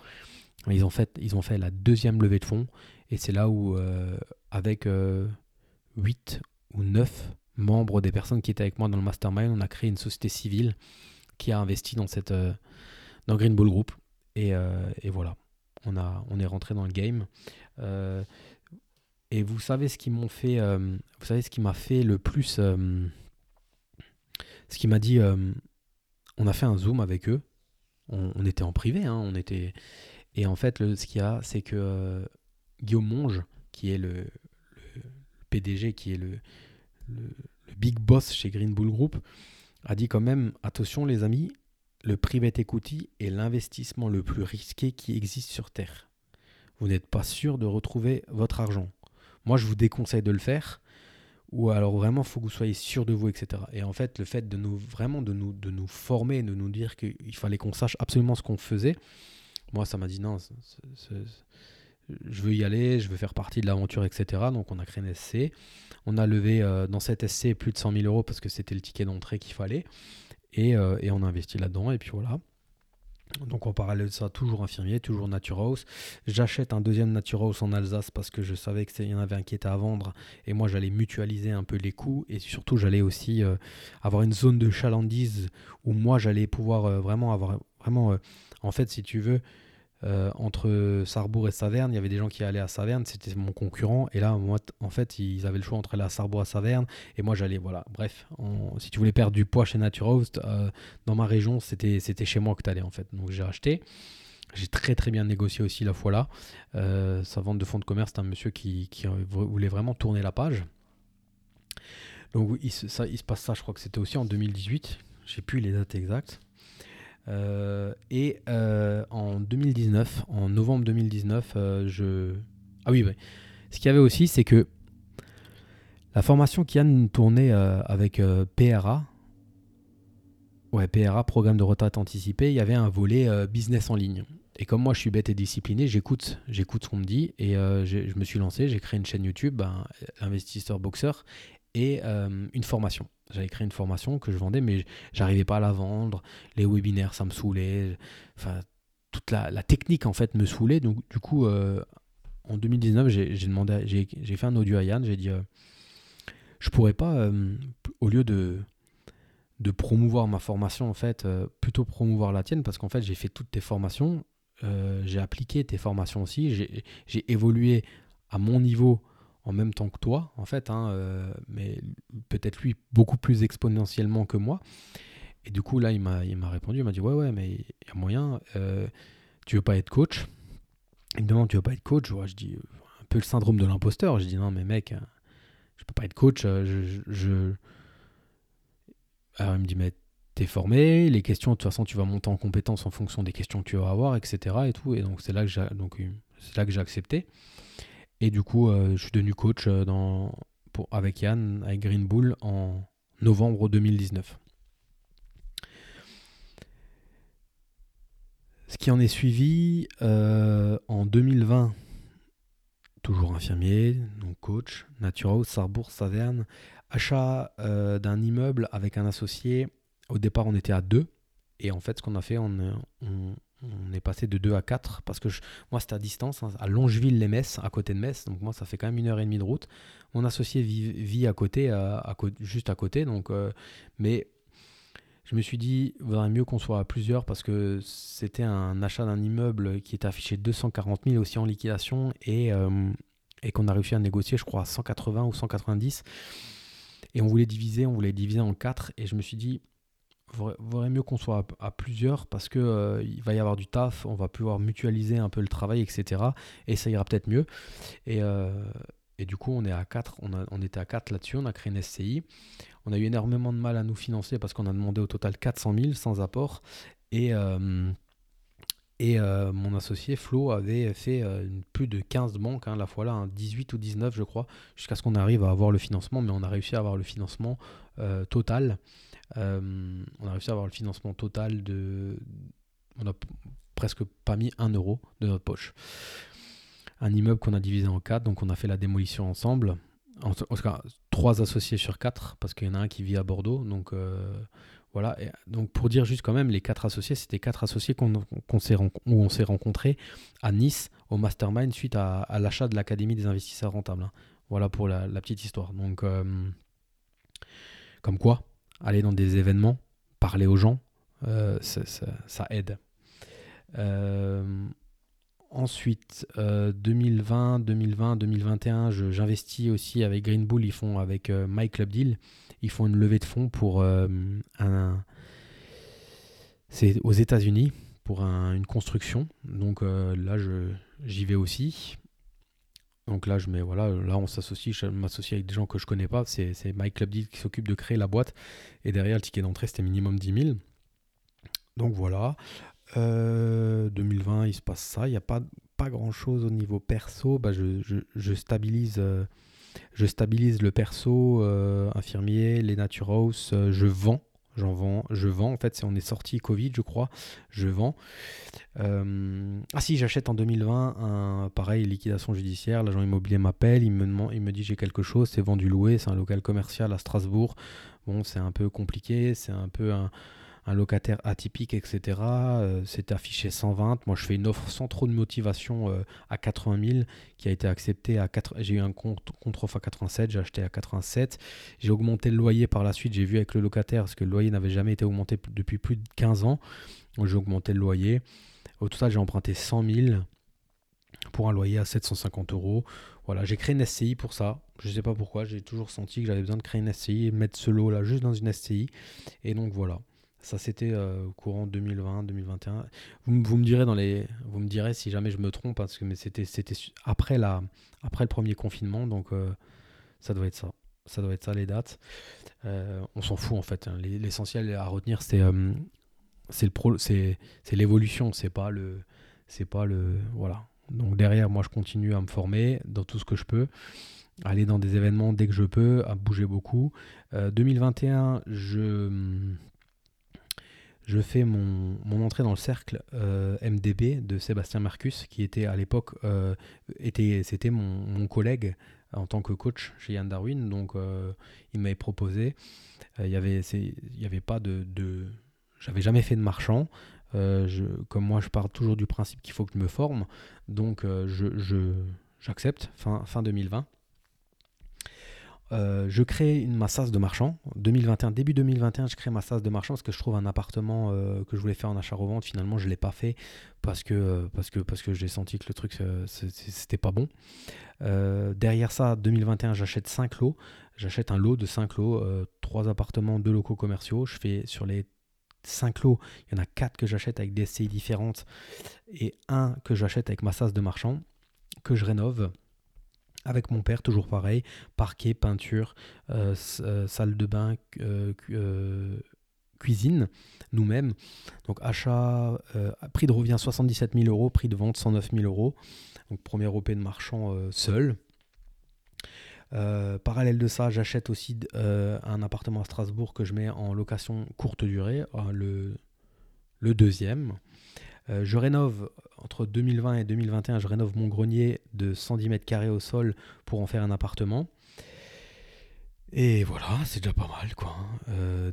Ils ont fait, ils ont fait la deuxième levée de fonds. Et c'est là où, euh, avec 8 euh, ou 9 membres des personnes qui étaient avec moi dans le mastermind, on a créé une société civile qui a investi dans cette dans Green Bull Group. Et, euh, et, voilà, on, a, on est rentré dans le game. Euh, et vous savez ce qui m'ont fait, euh, vous m'a fait le plus, ce qui m'a dit, on a fait un zoom avec eux. On, était en privé, hein, on était. Et en fait, ce qu'il y a, c'est que Guillaume Monge, qui est le, PDG, qui est le, le, big boss chez Green Bull Group, a dit quand même attention les amis, le private equity est l'investissement le plus risqué qui existe sur Terre. Vous n'êtes pas sûr de retrouver votre argent. Moi, je vous déconseille de le faire. Ou alors vraiment, il faut que vous soyez sûr de vous, etc. Et en fait, le fait de nous vraiment de nous, de nous former, de nous dire qu'il fallait qu'on sache absolument ce qu'on faisait, moi, ça m'a dit non, je veux y aller, je veux faire partie de l'aventure, etc. Donc, on a créé un SC. On a levé euh, dans cette SC plus de 100 000 euros parce que c'était le ticket d'entrée qu'il fallait. Euh, et, on a investi là-dedans. Et puis voilà. Donc en parallèle de ça, toujours infirmier, toujours Nature House. J'achète un deuxième Nature House en Alsace parce que je savais qu'il y en avait un qui était à vendre et moi j'allais mutualiser un peu les coûts et surtout j'allais aussi euh, avoir une zone de chalandise où moi j'allais pouvoir vraiment avoir vraiment en fait si tu veux euh, entre Sarrebourg et Saverne, il y avait des gens qui allaient à Saverne, c'était mon concurrent. Et là, moi, en fait, ils avaient le choix entre aller à Sarrebourg à Saverne. Et moi, j'allais, voilà. Bref, si tu voulais perdre du poids chez Nature Host, euh, dans ma région, c'était chez moi que tu allais, en fait. Donc, j'ai acheté. J'ai très très bien négocié aussi la fois là. Euh, sa vente de fonds de commerce, c'est un monsieur qui, voulait vraiment tourner la page. Donc il, ça, il se passe ça, je crois que c'était aussi en 2018. J'ai plus les dates exactes. Euh, et euh, en 2019, en novembre 2019, euh, je. Ah oui, ce qu'il y avait aussi, c'est que la formation une tournée avec PRA, ouais, PRA, Programme de retraite anticipée, il y avait un volet business en ligne. Et comme moi je suis bête et discipliné, j'écoute, j'écoute ce qu'on me dit et je me suis lancé, j'ai créé une chaîne YouTube, ben, investisseur boxeur, et une formation. J'avais créé une formation que je vendais, mais j'arrivais pas à la vendre. Les webinaires, ça me saoulait. Enfin, toute la, technique, en fait, me saoulait. Donc, du coup, euh, en 2019, j'ai demandé, j'ai fait un audio à Yann. J'ai dit, euh, je pourrais pas, euh, au lieu de, de promouvoir ma formation, en fait, plutôt promouvoir la tienne, parce qu'en fait, j'ai fait toutes tes formations. j'ai appliqué tes formations aussi. J'ai évolué à mon niveau en même temps que toi, en fait, hein, euh, mais peut-être lui beaucoup plus exponentiellement que moi. Et du coup, là, il m'a, il m'a répondu, il m'a dit, ouais, ouais, mais il y a moyen, euh, tu veux pas être coach? Il me demande, tu veux pas être coach? Je dis, un peu le syndrome de l'imposteur. Je dis, non, mais mec, je peux pas être coach. Je, je... Alors, il me dit, mais t'es formé, les questions, de toute façon, tu vas monter en compétence en fonction des questions que tu vas avoir, etc. Et, tout. et donc, c'est là que j'ai, donc, c'est là que j'ai accepté. Et du coup, euh, je suis devenu coach euh, avec Yann, avec Green Bull, en novembre 2019. Ce qui en est suivi euh, en 2020, toujours infirmier, donc coach, Nature House, Sarrebourg, Saverne, achat d'un immeuble avec un associé. Au départ, on était à deux. Et en fait, ce qu'on a fait, on, on est passé de 2 à 4 parce que moi c'était à distance, hein, à Longeville-les-Metz, à côté de Metz. Donc moi ça fait quand même une heure et demie de route. Mon associé vit, à côté, juste à côté. Donc, euh, mais je me suis dit, il vaudrait mieux qu'on soit à plusieurs parce que c'était un achat d'un immeuble qui était affiché 240 000 aussi en liquidation et, euh, et qu'on a réussi à négocier, je crois, à 180 ou 190. Et on voulait diviser, on voulait diviser en 4. Et je me suis dit, vaudrait mieux qu'on soit à, plusieurs parce que euh, il va y avoir du taf, on va pouvoir mutualiser un peu le travail, etc. Et ça ira peut-être mieux. Et, euh, et, du coup, on est à 4, on, on était à 4 là-dessus, on a créé une SCI. On a eu énormément de mal à nous financer parce qu'on a demandé au total 400 000 sans apport. Et, euh, et mon associé Flo avait fait plus de 15 banques, hein, la fois là, 18 ou 19 je crois, jusqu'à ce qu'on arrive à avoir le financement, mais on a réussi à avoir le financement total. Euh, on a réussi à avoir le financement total de. On n'a presque pas mis un euro de notre poche. Un immeuble qu'on a divisé en quatre, donc on a fait la démolition ensemble. En, tout cas, trois associés sur quatre, parce qu'il y en a un qui vit à Bordeaux. Donc euh, voilà. donc pour dire juste quand même, les quatre associés, c'était quatre associés qu'on, s'est où on s'est rencontrés à Nice au Mastermind suite à, l'achat de l'Académie des investisseurs rentables. Hein. Voilà pour la, petite histoire. Donc euh, comme quoi, aller dans des événements, parler aux gens, euh, ça, aide. Euh, ensuite, 2020, 2020, 2021, j'investis aussi avec Green Bull. Ils font avec euh, My Club Deal. Ils font une levée de fonds pour un. C'est aux États-Unis pour une construction. Donc là, j'y vais aussi. Donc là, je mets, voilà, là, on s'associe, je m'associe avec des gens que je connais pas. C'est, Clubdeal qui s'occupe de créer la boîte. Et derrière, le ticket d'entrée, c'était minimum 10 000. Donc voilà. 2020, euh, il se passe ça. Il n'y a pas, pas grand chose au niveau perso. Bah, je, stabilise. Euh, je stabilise le perso, euh, infirmier, les Nature House, je vends j'en vends, je vends. En fait, on est sorti Covid, je crois, je vends. Euh, ah si, j'achète en 2020 un pareil liquidation judiciaire. L'agent immobilier m'appelle, il il me dit j'ai quelque chose, c'est vendu loué, c'est un local commercial à Strasbourg. Bon, c'est un peu compliqué, c'est un peu un, un locataire atypique, etc. Euh, c'est affiché 120. Moi, je fais une offre sans trop de motivation euh, à 80 000 qui a été acceptée à 4. J'ai eu un contre-offre à 87, j'ai acheté à 87. J'ai augmenté le loyer par la suite. J'ai vu avec le locataire parce que le loyer n'avait jamais été augmenté depuis plus de 15 ans. J'ai augmenté le loyer. Au total, j'ai emprunté 100 000 pour un loyer à 750 euros. Voilà, j'ai créé une SCI pour ça. Je ne sais pas pourquoi, j'ai toujours senti que j'avais besoin de créer une SCI et mettre ce lot là juste dans une SCI. Et donc voilà. Ça, c'était euh, au courant 2020, 2021. Vous, vous, me direz dans les, vous me direz si jamais je me trompe, parce que mais c'était, c'était après la, après le premier confinement, donc euh, ça doit être ça. Ça doit être ça les dates. Euh, on s'en fout en fait. Hein. L'essentiel à retenir, c'est, c'est le pro, c'est, c'est l'évolution, c'est pas le, c'est pas le, voilà. Donc derrière, moi, je continue à me former dans tout ce que je peux aller dans des événements dès que je peux, à bouger beaucoup. 2021, je je fais mon, entrée dans le cercle euh, MDB de Sébastien Marcus, qui était à l'époque, euh, était, c'était mon, collègue en tant que coach chez Yann Darwin. Donc, euh, il m'avait proposé. Il y avait, avait pas de, de j'avais jamais fait de marchand. Je, comme moi, je pars toujours du principe qu'il faut que je me forme. Donc, je, j'accepte fin, fin 2020. Euh, je crée une massage de marchand. 2021, début 2021, je crée ma massage de marchand parce que je trouve un appartement euh, que je voulais faire en achat-revente. Finalement, je ne l'ai pas fait parce que, euh, parce que, parce que j'ai senti que le truc, c'était pas bon. derrière ça, 2021, j'achète 5 lots. J'achète un lot de 5 lots, 3 appartements, 2 locaux commerciaux. Je fais sur les 5 lots, il y en a 4 que j'achète avec des SCI différentes et un que j'achète avec ma massage de marchand que je rénove avec mon père, toujours pareil, parquet, peinture, euh, euh, salle de bain, euh, cuisine, nous-mêmes. Donc achat, prix de revient 77 000 euros, prix de vente 109 000 euros. Donc premier OP de marchand seul. parallèle de ça, j'achète aussi un appartement à Strasbourg que je mets en location courte durée, le, le deuxième. Euh, je rénove entre 2020 et 2021, je rénove mon grenier de 110 mètres carrés au sol pour en faire un appartement. Et voilà, c'est déjà pas mal quoi.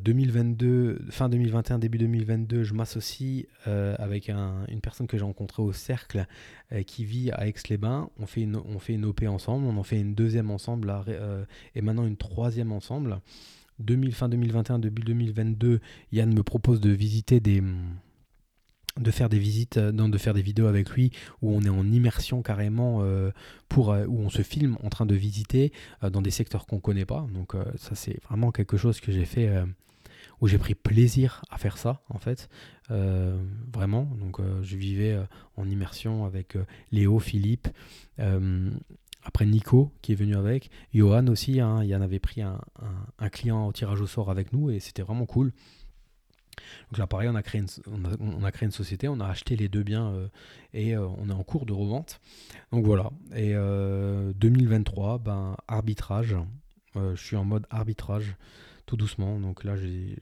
2022, hein. euh, fin 2021, début 2022, je m'associe euh, avec une personne que j'ai rencontrée au cercle qui vit à Aix-les-Bains. On, fait une, on OP ensemble, on en fait une deuxième ensemble et maintenant une troisième ensemble. 2000, fin 2021, début 2022, Yann me propose de visiter des de faire des visites, euh, de faire des vidéos avec lui où on est en immersion carrément euh, pour euh, où on se filme en train de visiter dans des secteurs qu'on connaît pas. Donc ça c'est vraiment quelque chose que j'ai fait où j'ai pris plaisir à faire ça, en fait. vraiment. Donc, je vivais en immersion avec Léo, Philippe, après Nico qui est venu avec, Johan aussi, hein, il y en avait pris un, client au tirage au sort avec nous et c'était vraiment cool. Donc là pareil, on a, créé une, société, on a acheté les deux biens euh, et euh, on est en cours de revente. Donc voilà, et 2023, euh, ben, arbitrage, je suis en mode arbitrage tout doucement. Donc là,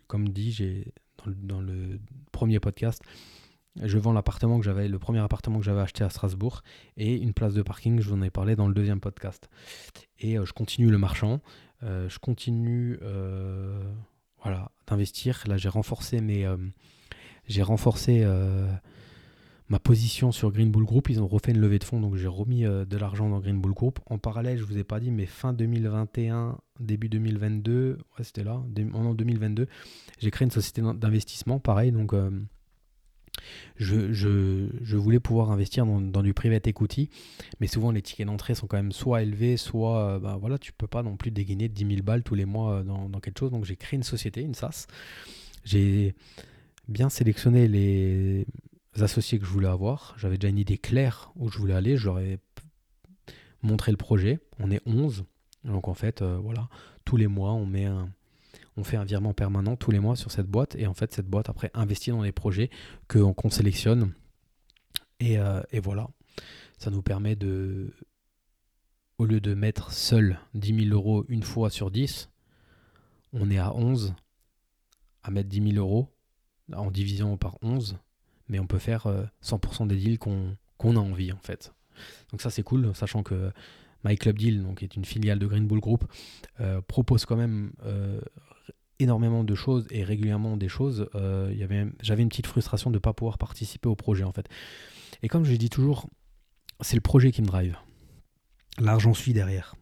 comme dit, dans, le premier podcast, je vends l'appartement que j'avais, le premier appartement que j'avais acheté à Strasbourg et une place de parking, je vous en ai parlé dans le deuxième podcast. Et je continue le marchand, je continue voilà, d'investir. Là, j'ai renforcé mes, j'ai renforcé ma position sur Green Bull Group. Ils ont refait une levée de fonds, donc j'ai remis de l'argent dans Green Bull Group. En parallèle, je vous ai pas dit, mais fin 2021, début 2022, ouais, c'était là, en 2022, j'ai créé une société d'investissement, pareil, donc je, voulais pouvoir investir dans, du private equity, mais souvent les tickets d'entrée sont quand même soit élevés, soit euh, bah voilà, tu peux pas non plus dégainer 10 000 balles tous les mois euh, dans, quelque chose. Donc j'ai créé une société, une SAS. J'ai bien sélectionné les associés que je voulais avoir. J'avais déjà une idée claire où je voulais aller. Je leur ai montré le projet. On est 11. Donc en fait, euh, voilà, tous les mois, on met un, on fait un virement permanent tous les mois sur cette boîte. Et en fait cette boîte après investit dans les projets qu'on sélectionne. Euh, et, voilà. Ça nous permet de au lieu de mettre seul 10 000 euros une fois sur 10 on est à 11 à mettre 10 000 euros en division par 11 mais on peut faire 100% euh, des deals qu'on a envie en fait. Donc ça c'est cool sachant que My Club Deal, donc, est une filiale de Green Bull Group, euh, propose quand même énormément de choses et régulièrement des choses, euh, j'avais une petite frustration de ne pas pouvoir participer au projet en fait. Et comme je dis toujours, c'est le projet qui me drive. L'argent suit derrière.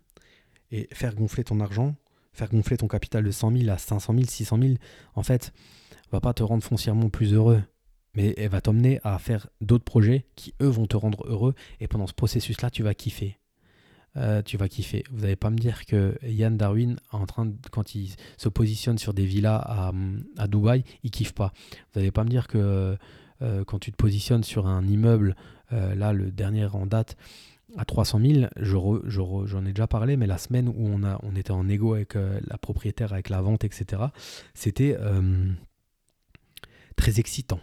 Et faire gonfler ton argent, faire gonfler ton capital de 100 000 à 500 000, 600 000, en fait, va pas te rendre foncièrement plus heureux. Mais elle va t'emmener à faire d'autres projets qui, eux, vont te rendre heureux. Et pendant ce processus-là, tu vas kiffer. Euh, tu vas kiffer. Vous n'allez pas me dire que Yann Darwin, en train quand il se positionne sur des villas à, à Dubaï, il kiffe pas. Vous n'allez pas me dire que euh, quand tu te positionnes sur un immeuble, euh, là, le dernier en date, à 300 000, j'en je ai déjà parlé, mais la semaine où on, a, on était en égo avec la propriétaire, avec la vente, etc., c'était très excitant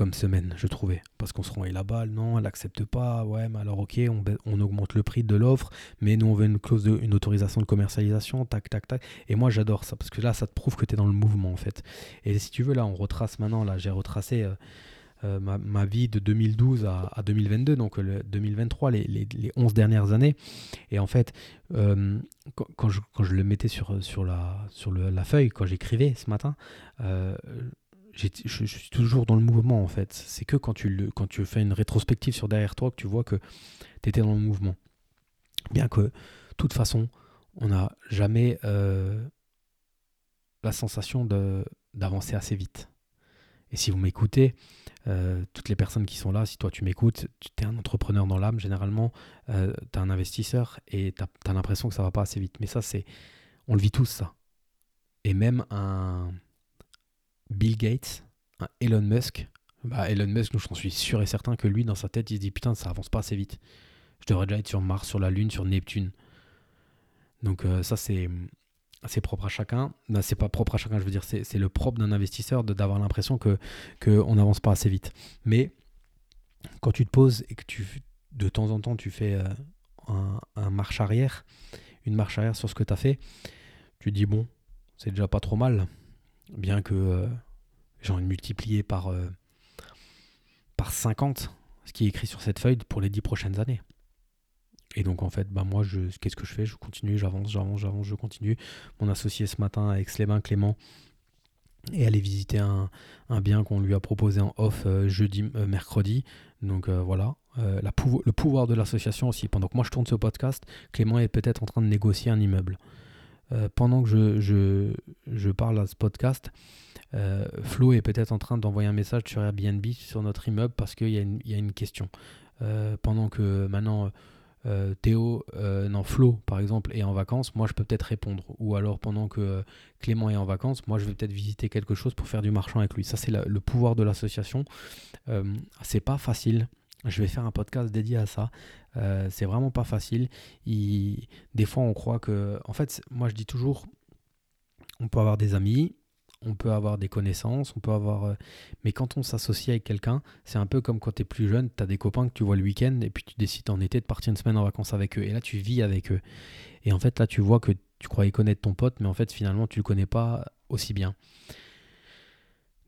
comme semaine, je trouvais. Parce qu'on se rend là-bas, non, elle n'accepte pas, ouais, mais alors ok, on, on augmente le prix de l'offre, mais nous on veut une clause de, une autorisation de commercialisation, tac, tac, tac. Et moi j'adore ça, parce que là ça te prouve que tu es dans le mouvement en fait. Et si tu veux, là on retrace maintenant, là j'ai retracé euh, euh, ma, vie de 2012 à, 2022, donc le 2023, les, les, 11 dernières années. Et en fait, euh, quand, je, quand, je, le mettais sur, sur, la, sur la feuille, quand j'écrivais ce matin, je, suis toujours dans le mouvement en fait. C'est que quand tu, le, quand tu fais une rétrospective sur derrière toi que tu vois que tu étais dans le mouvement. Bien que, de toute façon, on n'a jamais euh, la sensation d'avancer assez vite. Et si vous m'écoutez, euh, toutes les personnes qui sont là, si toi tu m'écoutes, tu es un entrepreneur dans l'âme, généralement, euh, tu es un investisseur et tu as, l'impression que ça va pas assez vite. Mais ça, c'est. On le vit tous, ça. Et même un Bill Gates, Elon Musk, bah Elon Musk, j'en suis sûr et certain que lui, dans sa tête, il se dit putain, ça avance pas assez vite. Je devrais déjà être sur Mars, sur la Lune, sur Neptune. Donc euh, ça, c'est c'est propre à chacun. Ben, c'est pas propre à chacun, je veux dire, c'est le propre d'un investisseur d'avoir l'impression que qu'on n'avance pas assez vite. Mais quand tu te poses et que tu de temps en temps tu fais euh, marche arrière, une marche arrière sur ce que tu as fait, tu te dis bon, c'est déjà pas trop mal bien que euh, j'ai envie de multiplier par, euh, par 50 ce qui est écrit sur cette feuille pour les 10 prochaines années. Et donc en fait, bah moi, qu'est-ce que je fais? Je continue, j'avance, j'avance, j'avance, je continue. Mon associé ce matin avec Slémin Clément est allé visiter un, bien qu'on lui a proposé en off euh, jeudi, mercredi. Donc voilà, la le pouvoir de l'association aussi. Pendant que moi je tourne ce podcast, Clément est peut-être en train de négocier un immeuble. Euh, pendant que je, je, je, parle à ce podcast, euh, Flo est peut-être en train d'envoyer un message sur Airbnb sur notre immeuble parce qu'il y, y, a une question. Euh, pendant que maintenant Théo, non, Flo, par exemple, est en vacances, moi je peux peut-être répondre. Ou alors pendant que Clément est en vacances, moi je vais peut-être visiter quelque chose pour faire du marchand avec lui. Ça, c'est le pouvoir de l'association. c'est pas facile. Je vais faire un podcast dédié à ça. c'est vraiment pas facile. Des fois, on croit que. En fait, moi je dis toujours, on peut avoir des amis, on peut avoir des connaissances, on peut avoir... Euh, mais quand on s'associe avec quelqu'un, c'est un peu comme quand tu es plus jeune, tu as des copains que tu vois le week-end et puis tu décides en été de partir une semaine en vacances avec eux. Et là, tu vis avec eux. Et en fait, là, tu vois que tu croyais connaître ton pote, mais en fait, finalement, tu le connais pas aussi bien.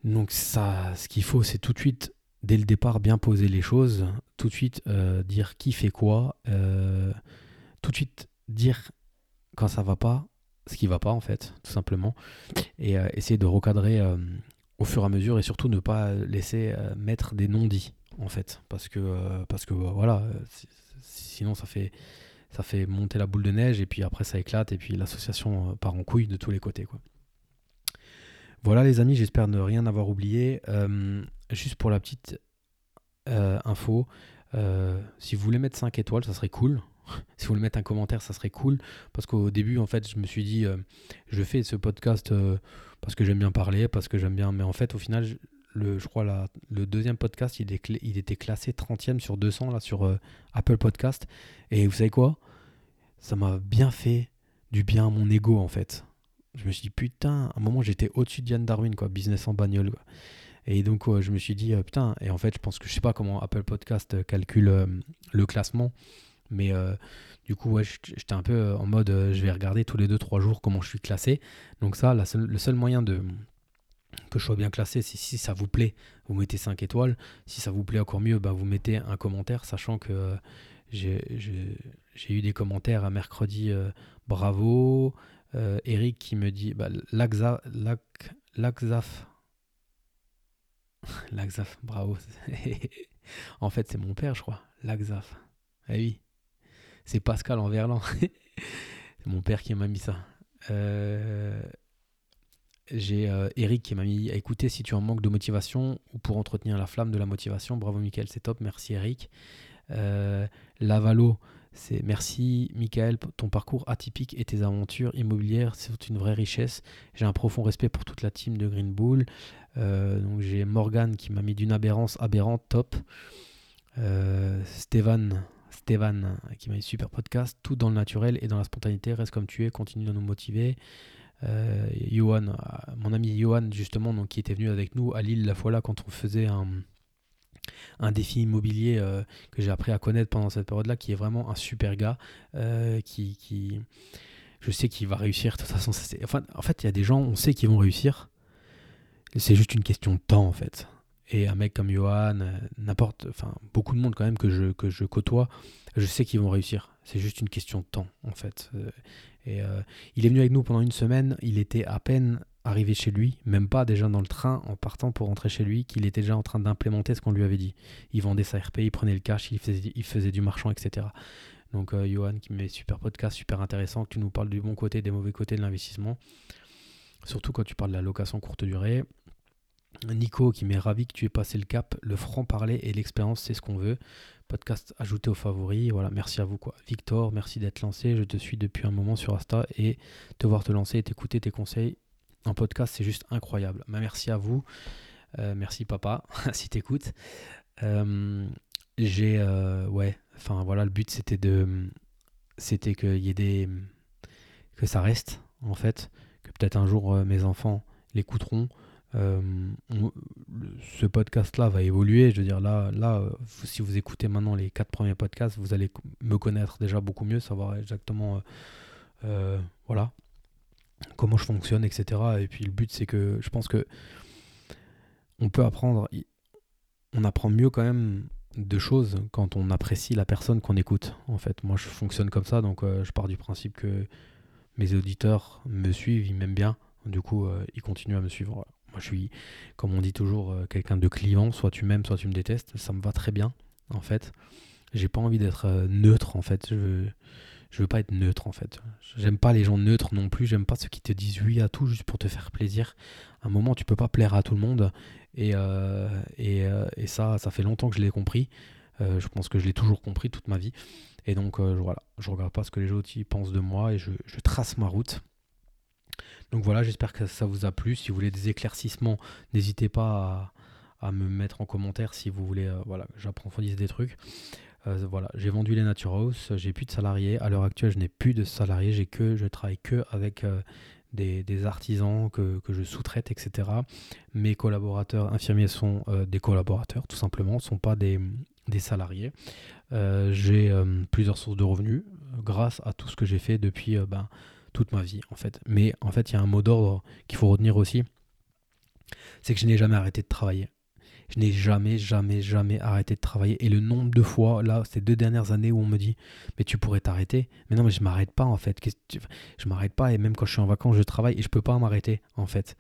Donc ça, ce qu'il faut, c'est tout de suite, dès le départ, bien poser les choses, tout de suite euh, dire qui fait quoi, euh, tout de suite dire quand ça va pas, ce qui va pas en fait, tout simplement, et euh, essayer de recadrer au fur et à mesure et surtout ne pas laisser mettre des non-dits en fait, parce que parce que voilà, sinon ça fait ça fait monter la boule de neige et puis après ça éclate et puis l'association part en couille de tous les côtés quoi. Voilà les amis, j'espère ne rien avoir oublié. Juste pour la petite info, si vous voulez mettre 5 étoiles, ça serait cool. [laughs] si vous voulez mettre un commentaire, ça serait cool. Parce qu'au début, en fait, je me suis dit, euh, je fais ce podcast euh, parce que j'aime bien parler, parce que j'aime bien. Mais en fait, au final, je, le, je crois le deuxième podcast, il, était classé 30e sur 200 là, sur euh, Apple Podcast. Et vous savez quoi? Ça m'a bien fait du bien à mon ego, en fait. Je me suis dit, putain, un moment, j'étais au-dessus de Yann Darwin, quoi, business en bagnole. Quoi. Et donc, je me suis dit, putain, et en fait, je pense que je sais pas comment Apple Podcast calcule le classement. Mais euh, du coup, ouais, j'étais un peu euh, en mode euh, je vais regarder tous les 2-3 jours comment je suis classé. Donc, ça, le seul moyen de que je sois bien classé, c'est si ça vous plaît, vous mettez 5 étoiles. Si ça vous plaît encore mieux, bah, vous mettez un commentaire, sachant que j'ai eu des commentaires à mercredi. bravo. Eric qui me dit bah, Laxaf. [laughs] Laxaf, bravo. [laughs] en fait, c'est mon père, je crois. Laxaf. Ah oui. C'est Pascal en verlan. [laughs] c'est mon père qui m'a mis ça. Euh, j'ai euh, Eric qui m'a mis à écouter si tu en manques de motivation ou pour entretenir la flamme de la motivation. Bravo Michael, c'est top. Merci Eric. Euh, Lavalo, c'est merci Michael, ton parcours atypique et tes aventures immobilières, c'est une vraie richesse. J'ai un profond respect pour toute la team de Green Bull. donc j'ai Morgan qui m'a mis d'une aberrance aberrante, top. Stéphane, Stévan qui m'a dit super podcast, tout dans le naturel et dans la spontanéité, reste comme tu es, continue de nous motiver. Euh, Johan, euh, mon ami Johan justement, qui était venu avec nous à Lille la fois là quand on faisait un, un défi immobilier euh, que j'ai appris à connaître pendant cette période-là, qui est vraiment un super gars, euh, qui, qui, je sais qu'il va réussir. De toute façon, enfin, en fait, il y a des gens, on sait qu'ils vont réussir. C'est juste une question de temps, en fait et un mec comme Johan, euh, n'importe, enfin beaucoup de monde quand même que je, que je côtoie, je sais qu'ils vont réussir. C'est juste une question de temps en fait. Et il est venu avec nous pendant une semaine, il était à peine arrivé chez lui, même pas déjà dans le train en partant pour rentrer chez lui, qu'il était déjà en train d'implémenter ce qu'on lui avait dit. Il vendait sa RP, il prenait le cash, il faisait, du marchand, etc. Donc Johan qui met super podcast, super intéressant, que tu nous parles du bon côté, des mauvais côtés de l'investissement. Surtout quand tu parles de la location courte durée. Nico qui m'est ravi que tu aies passé le cap, le franc-parler et l'expérience, c'est ce qu'on veut. Podcast ajouté aux favoris. Voilà, merci à vous. quoi. Victor, merci d'être lancé. Je te suis depuis un moment sur Insta et te voir te lancer et t'écouter tes conseils en podcast, c'est juste incroyable. Bah, merci à vous. Euh, merci papa, [laughs] si t'écoutes. Euh, j'ai. Euh, ouais, enfin voilà, le but c'était de. C'était qu'il y ait des. que ça reste, en fait. Que peut-être un jour mes enfants l'écouteront. Euh, ce podcast-là va évoluer. Je veux dire, là, là euh, si vous écoutez maintenant les quatre premiers podcasts, vous allez me connaître déjà beaucoup mieux, savoir exactement euh, voilà, comment je fonctionne, etc. Et puis le but, c'est que je pense que on peut apprendre, on apprend mieux quand même de choses quand on apprécie la personne qu'on écoute. En fait, moi, je fonctionne comme ça, donc je pars du principe que mes auditeurs me suivent, ils m'aiment bien. Du coup, ils continuent à me suivre. Moi, je suis, comme on dit toujours, euh, quelqu'un de clivant. Soit tu m'aimes, soit tu me détestes. Ça me va très bien, en fait. J'ai pas envie d'être euh, neutre, en fait. Je je veux pas être neutre, en fait. J'aime pas les gens neutres non plus. J'aime pas ceux qui te disent oui à tout juste pour te faire plaisir. À un moment, tu peux pas plaire à tout le monde. Et, euh, et, ça, ça fait longtemps que je l'ai compris. je pense que je l'ai toujours compris toute ma vie. Et donc voilà, je regarde pas ce que les autres pensent de moi et je, trace ma route. Donc voilà, j'espère que ça vous a plu. Si vous voulez des éclaircissements, n'hésitez pas à, me mettre en commentaire si vous voulez voilà, j'approfondisse des trucs. Voilà, j'ai vendu les Nature House, j'ai plus de salariés. À l'heure actuelle, je n'ai plus de salariés, j'ai que, je travaille que avec des, artisans que, je sous-traite, etc. Mes collaborateurs infirmiers sont euh, des collaborateurs, tout simplement, ne sont pas des, salariés. Euh, j'ai euh, plusieurs sources de revenus grâce à tout ce que j'ai fait depuis ben, toute ma vie, en fait. Mais en fait, il y a un mot d'ordre qu'il faut retenir aussi, c'est que je n'ai jamais arrêté de travailler. Je n'ai jamais, jamais, jamais arrêté de travailler. Et le nombre de fois, là, ces deux dernières années où on me dit, mais tu pourrais t'arrêter. Mais non, mais je m'arrête pas en fait. Je m'arrête pas et même quand je suis en vacances, je travaille et je peux pas m'arrêter en fait.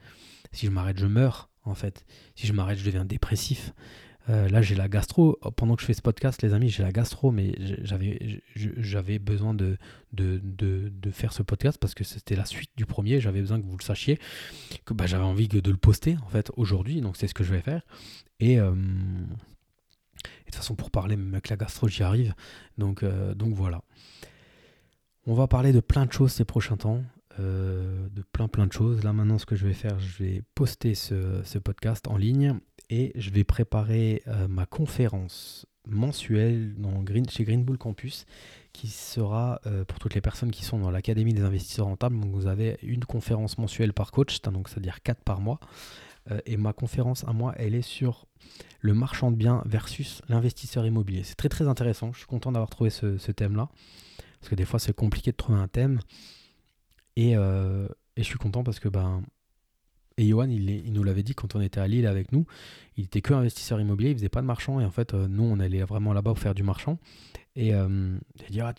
Si je m'arrête, je meurs en fait. Si je m'arrête, je deviens dépressif. Euh, là, j'ai la gastro. Pendant que je fais ce podcast, les amis, j'ai la gastro, mais j'avais besoin de, faire ce podcast parce que c'était la suite du premier. J'avais besoin que vous le sachiez, que bah, j'avais envie de le poster en fait aujourd'hui. Donc, c'est ce que je vais faire. Et, euh, de toute façon, pour parler même avec la gastro, j'y arrive. Donc, euh, donc voilà. On va parler de plein de choses ces prochains temps. de plein plein de choses. Là maintenant ce que je vais faire, je vais poster ce podcast en ligne et je vais préparer euh, ma conférence mensuelle dans Green, chez Green Bull Campus qui sera euh, pour toutes les personnes qui sont dans l'Académie des investisseurs rentables. Donc vous avez une conférence mensuelle par coach, donc c'est-à-dire 4 par mois. Euh, et ma conférence à moi, elle est sur le marchand de biens versus l'investisseur immobilier. C'est très très intéressant. Je suis content d'avoir trouvé ce, thème-là. Parce que des fois, c'est compliqué de trouver un thème. Et, et, je suis content parce que ben, et Johan, il, nous l'avait dit quand on était à Lille avec nous, il était que investisseur immobilier, il faisait pas de marchand. Et en fait, euh, nous, on allait vraiment là-bas faire du marchand. Et euh, dit, ah,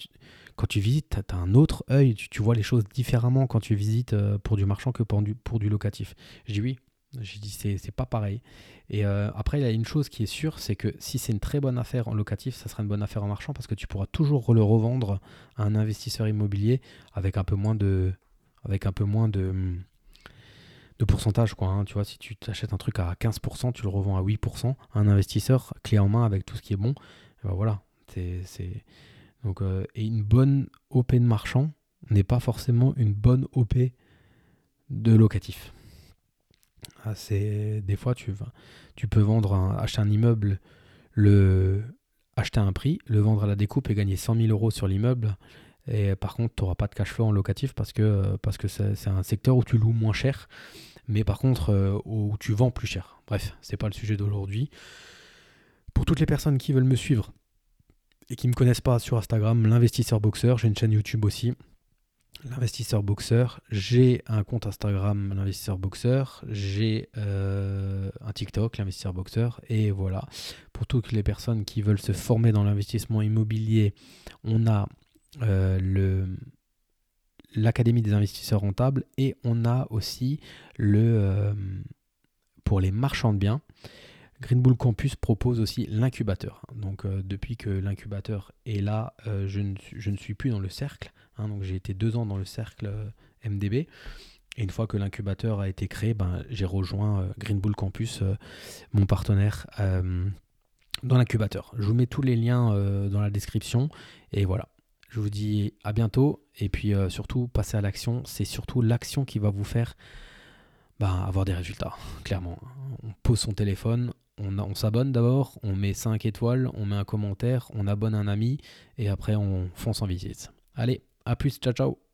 quand tu visites, tu as, un autre œil, tu, vois les choses différemment quand tu visites euh, pour du marchand que pour du, locatif. Je dis oui, j'ai dit c'est pas pareil. Et après, il y a une chose qui est sûre, c'est que si c'est une très bonne affaire en locatif, ça sera une bonne affaire en marchand parce que tu pourras toujours le revendre à un investisseur immobilier avec un peu moins de, avec un peu moins de, de pourcentage. Quoi, hein. Tu vois, si tu t'achètes un truc à 15%, tu le revends à 8%, un investisseur, clé en main avec tout ce qui est bon, ben voilà. C'est, Donc, euh, et une bonne OP de marchand n'est pas forcément une bonne OP de locatif. Ah, c'est, des fois, tu, tu peux vendre acheter un immeuble, le, acheter un prix, le vendre à la découpe et gagner 100 000 euros sur l'immeuble. Et par contre, tu n'auras pas de cash flow en locatif parce que parce que c'est un secteur où tu loues moins cher mais par contre euh, où tu vends plus cher. Bref, c'est pas le sujet d'aujourd'hui. Pour toutes les personnes qui veulent me suivre et qui ne me connaissent pas sur Instagram, l'investisseur boxeur, j'ai une chaîne YouTube aussi, l'investisseur boxeur, j'ai un compte Instagram, l'investisseur boxeur, j'ai euh, un TikTok, l'investisseur boxeur, et voilà. Pour toutes les personnes qui veulent se former dans l'investissement immobilier, on a euh, l'Académie des investisseurs rentables et on a aussi le euh, pour les marchands de biens. Green Bull Campus propose aussi l'incubateur. Donc euh, depuis que l'incubateur est là, euh, je, ne, je, ne, suis plus dans le cercle. Hein. donc j'ai été deux ans dans le cercle MDB. Et une fois que l'incubateur a été créé, ben, j'ai rejoint Green Bull Campus, mon partenaire, dans l'incubateur. Je vous mets tous les liens dans la description. Et voilà, je vous dis à bientôt et puis euh, surtout, passez à l'action. C'est surtout l'action qui va vous faire bah, avoir des résultats, clairement. On pose son téléphone, on, on s'abonne d'abord, on met 5 étoiles, on met un commentaire, on abonne un ami et après on fonce en visite. Allez, à plus, ciao ciao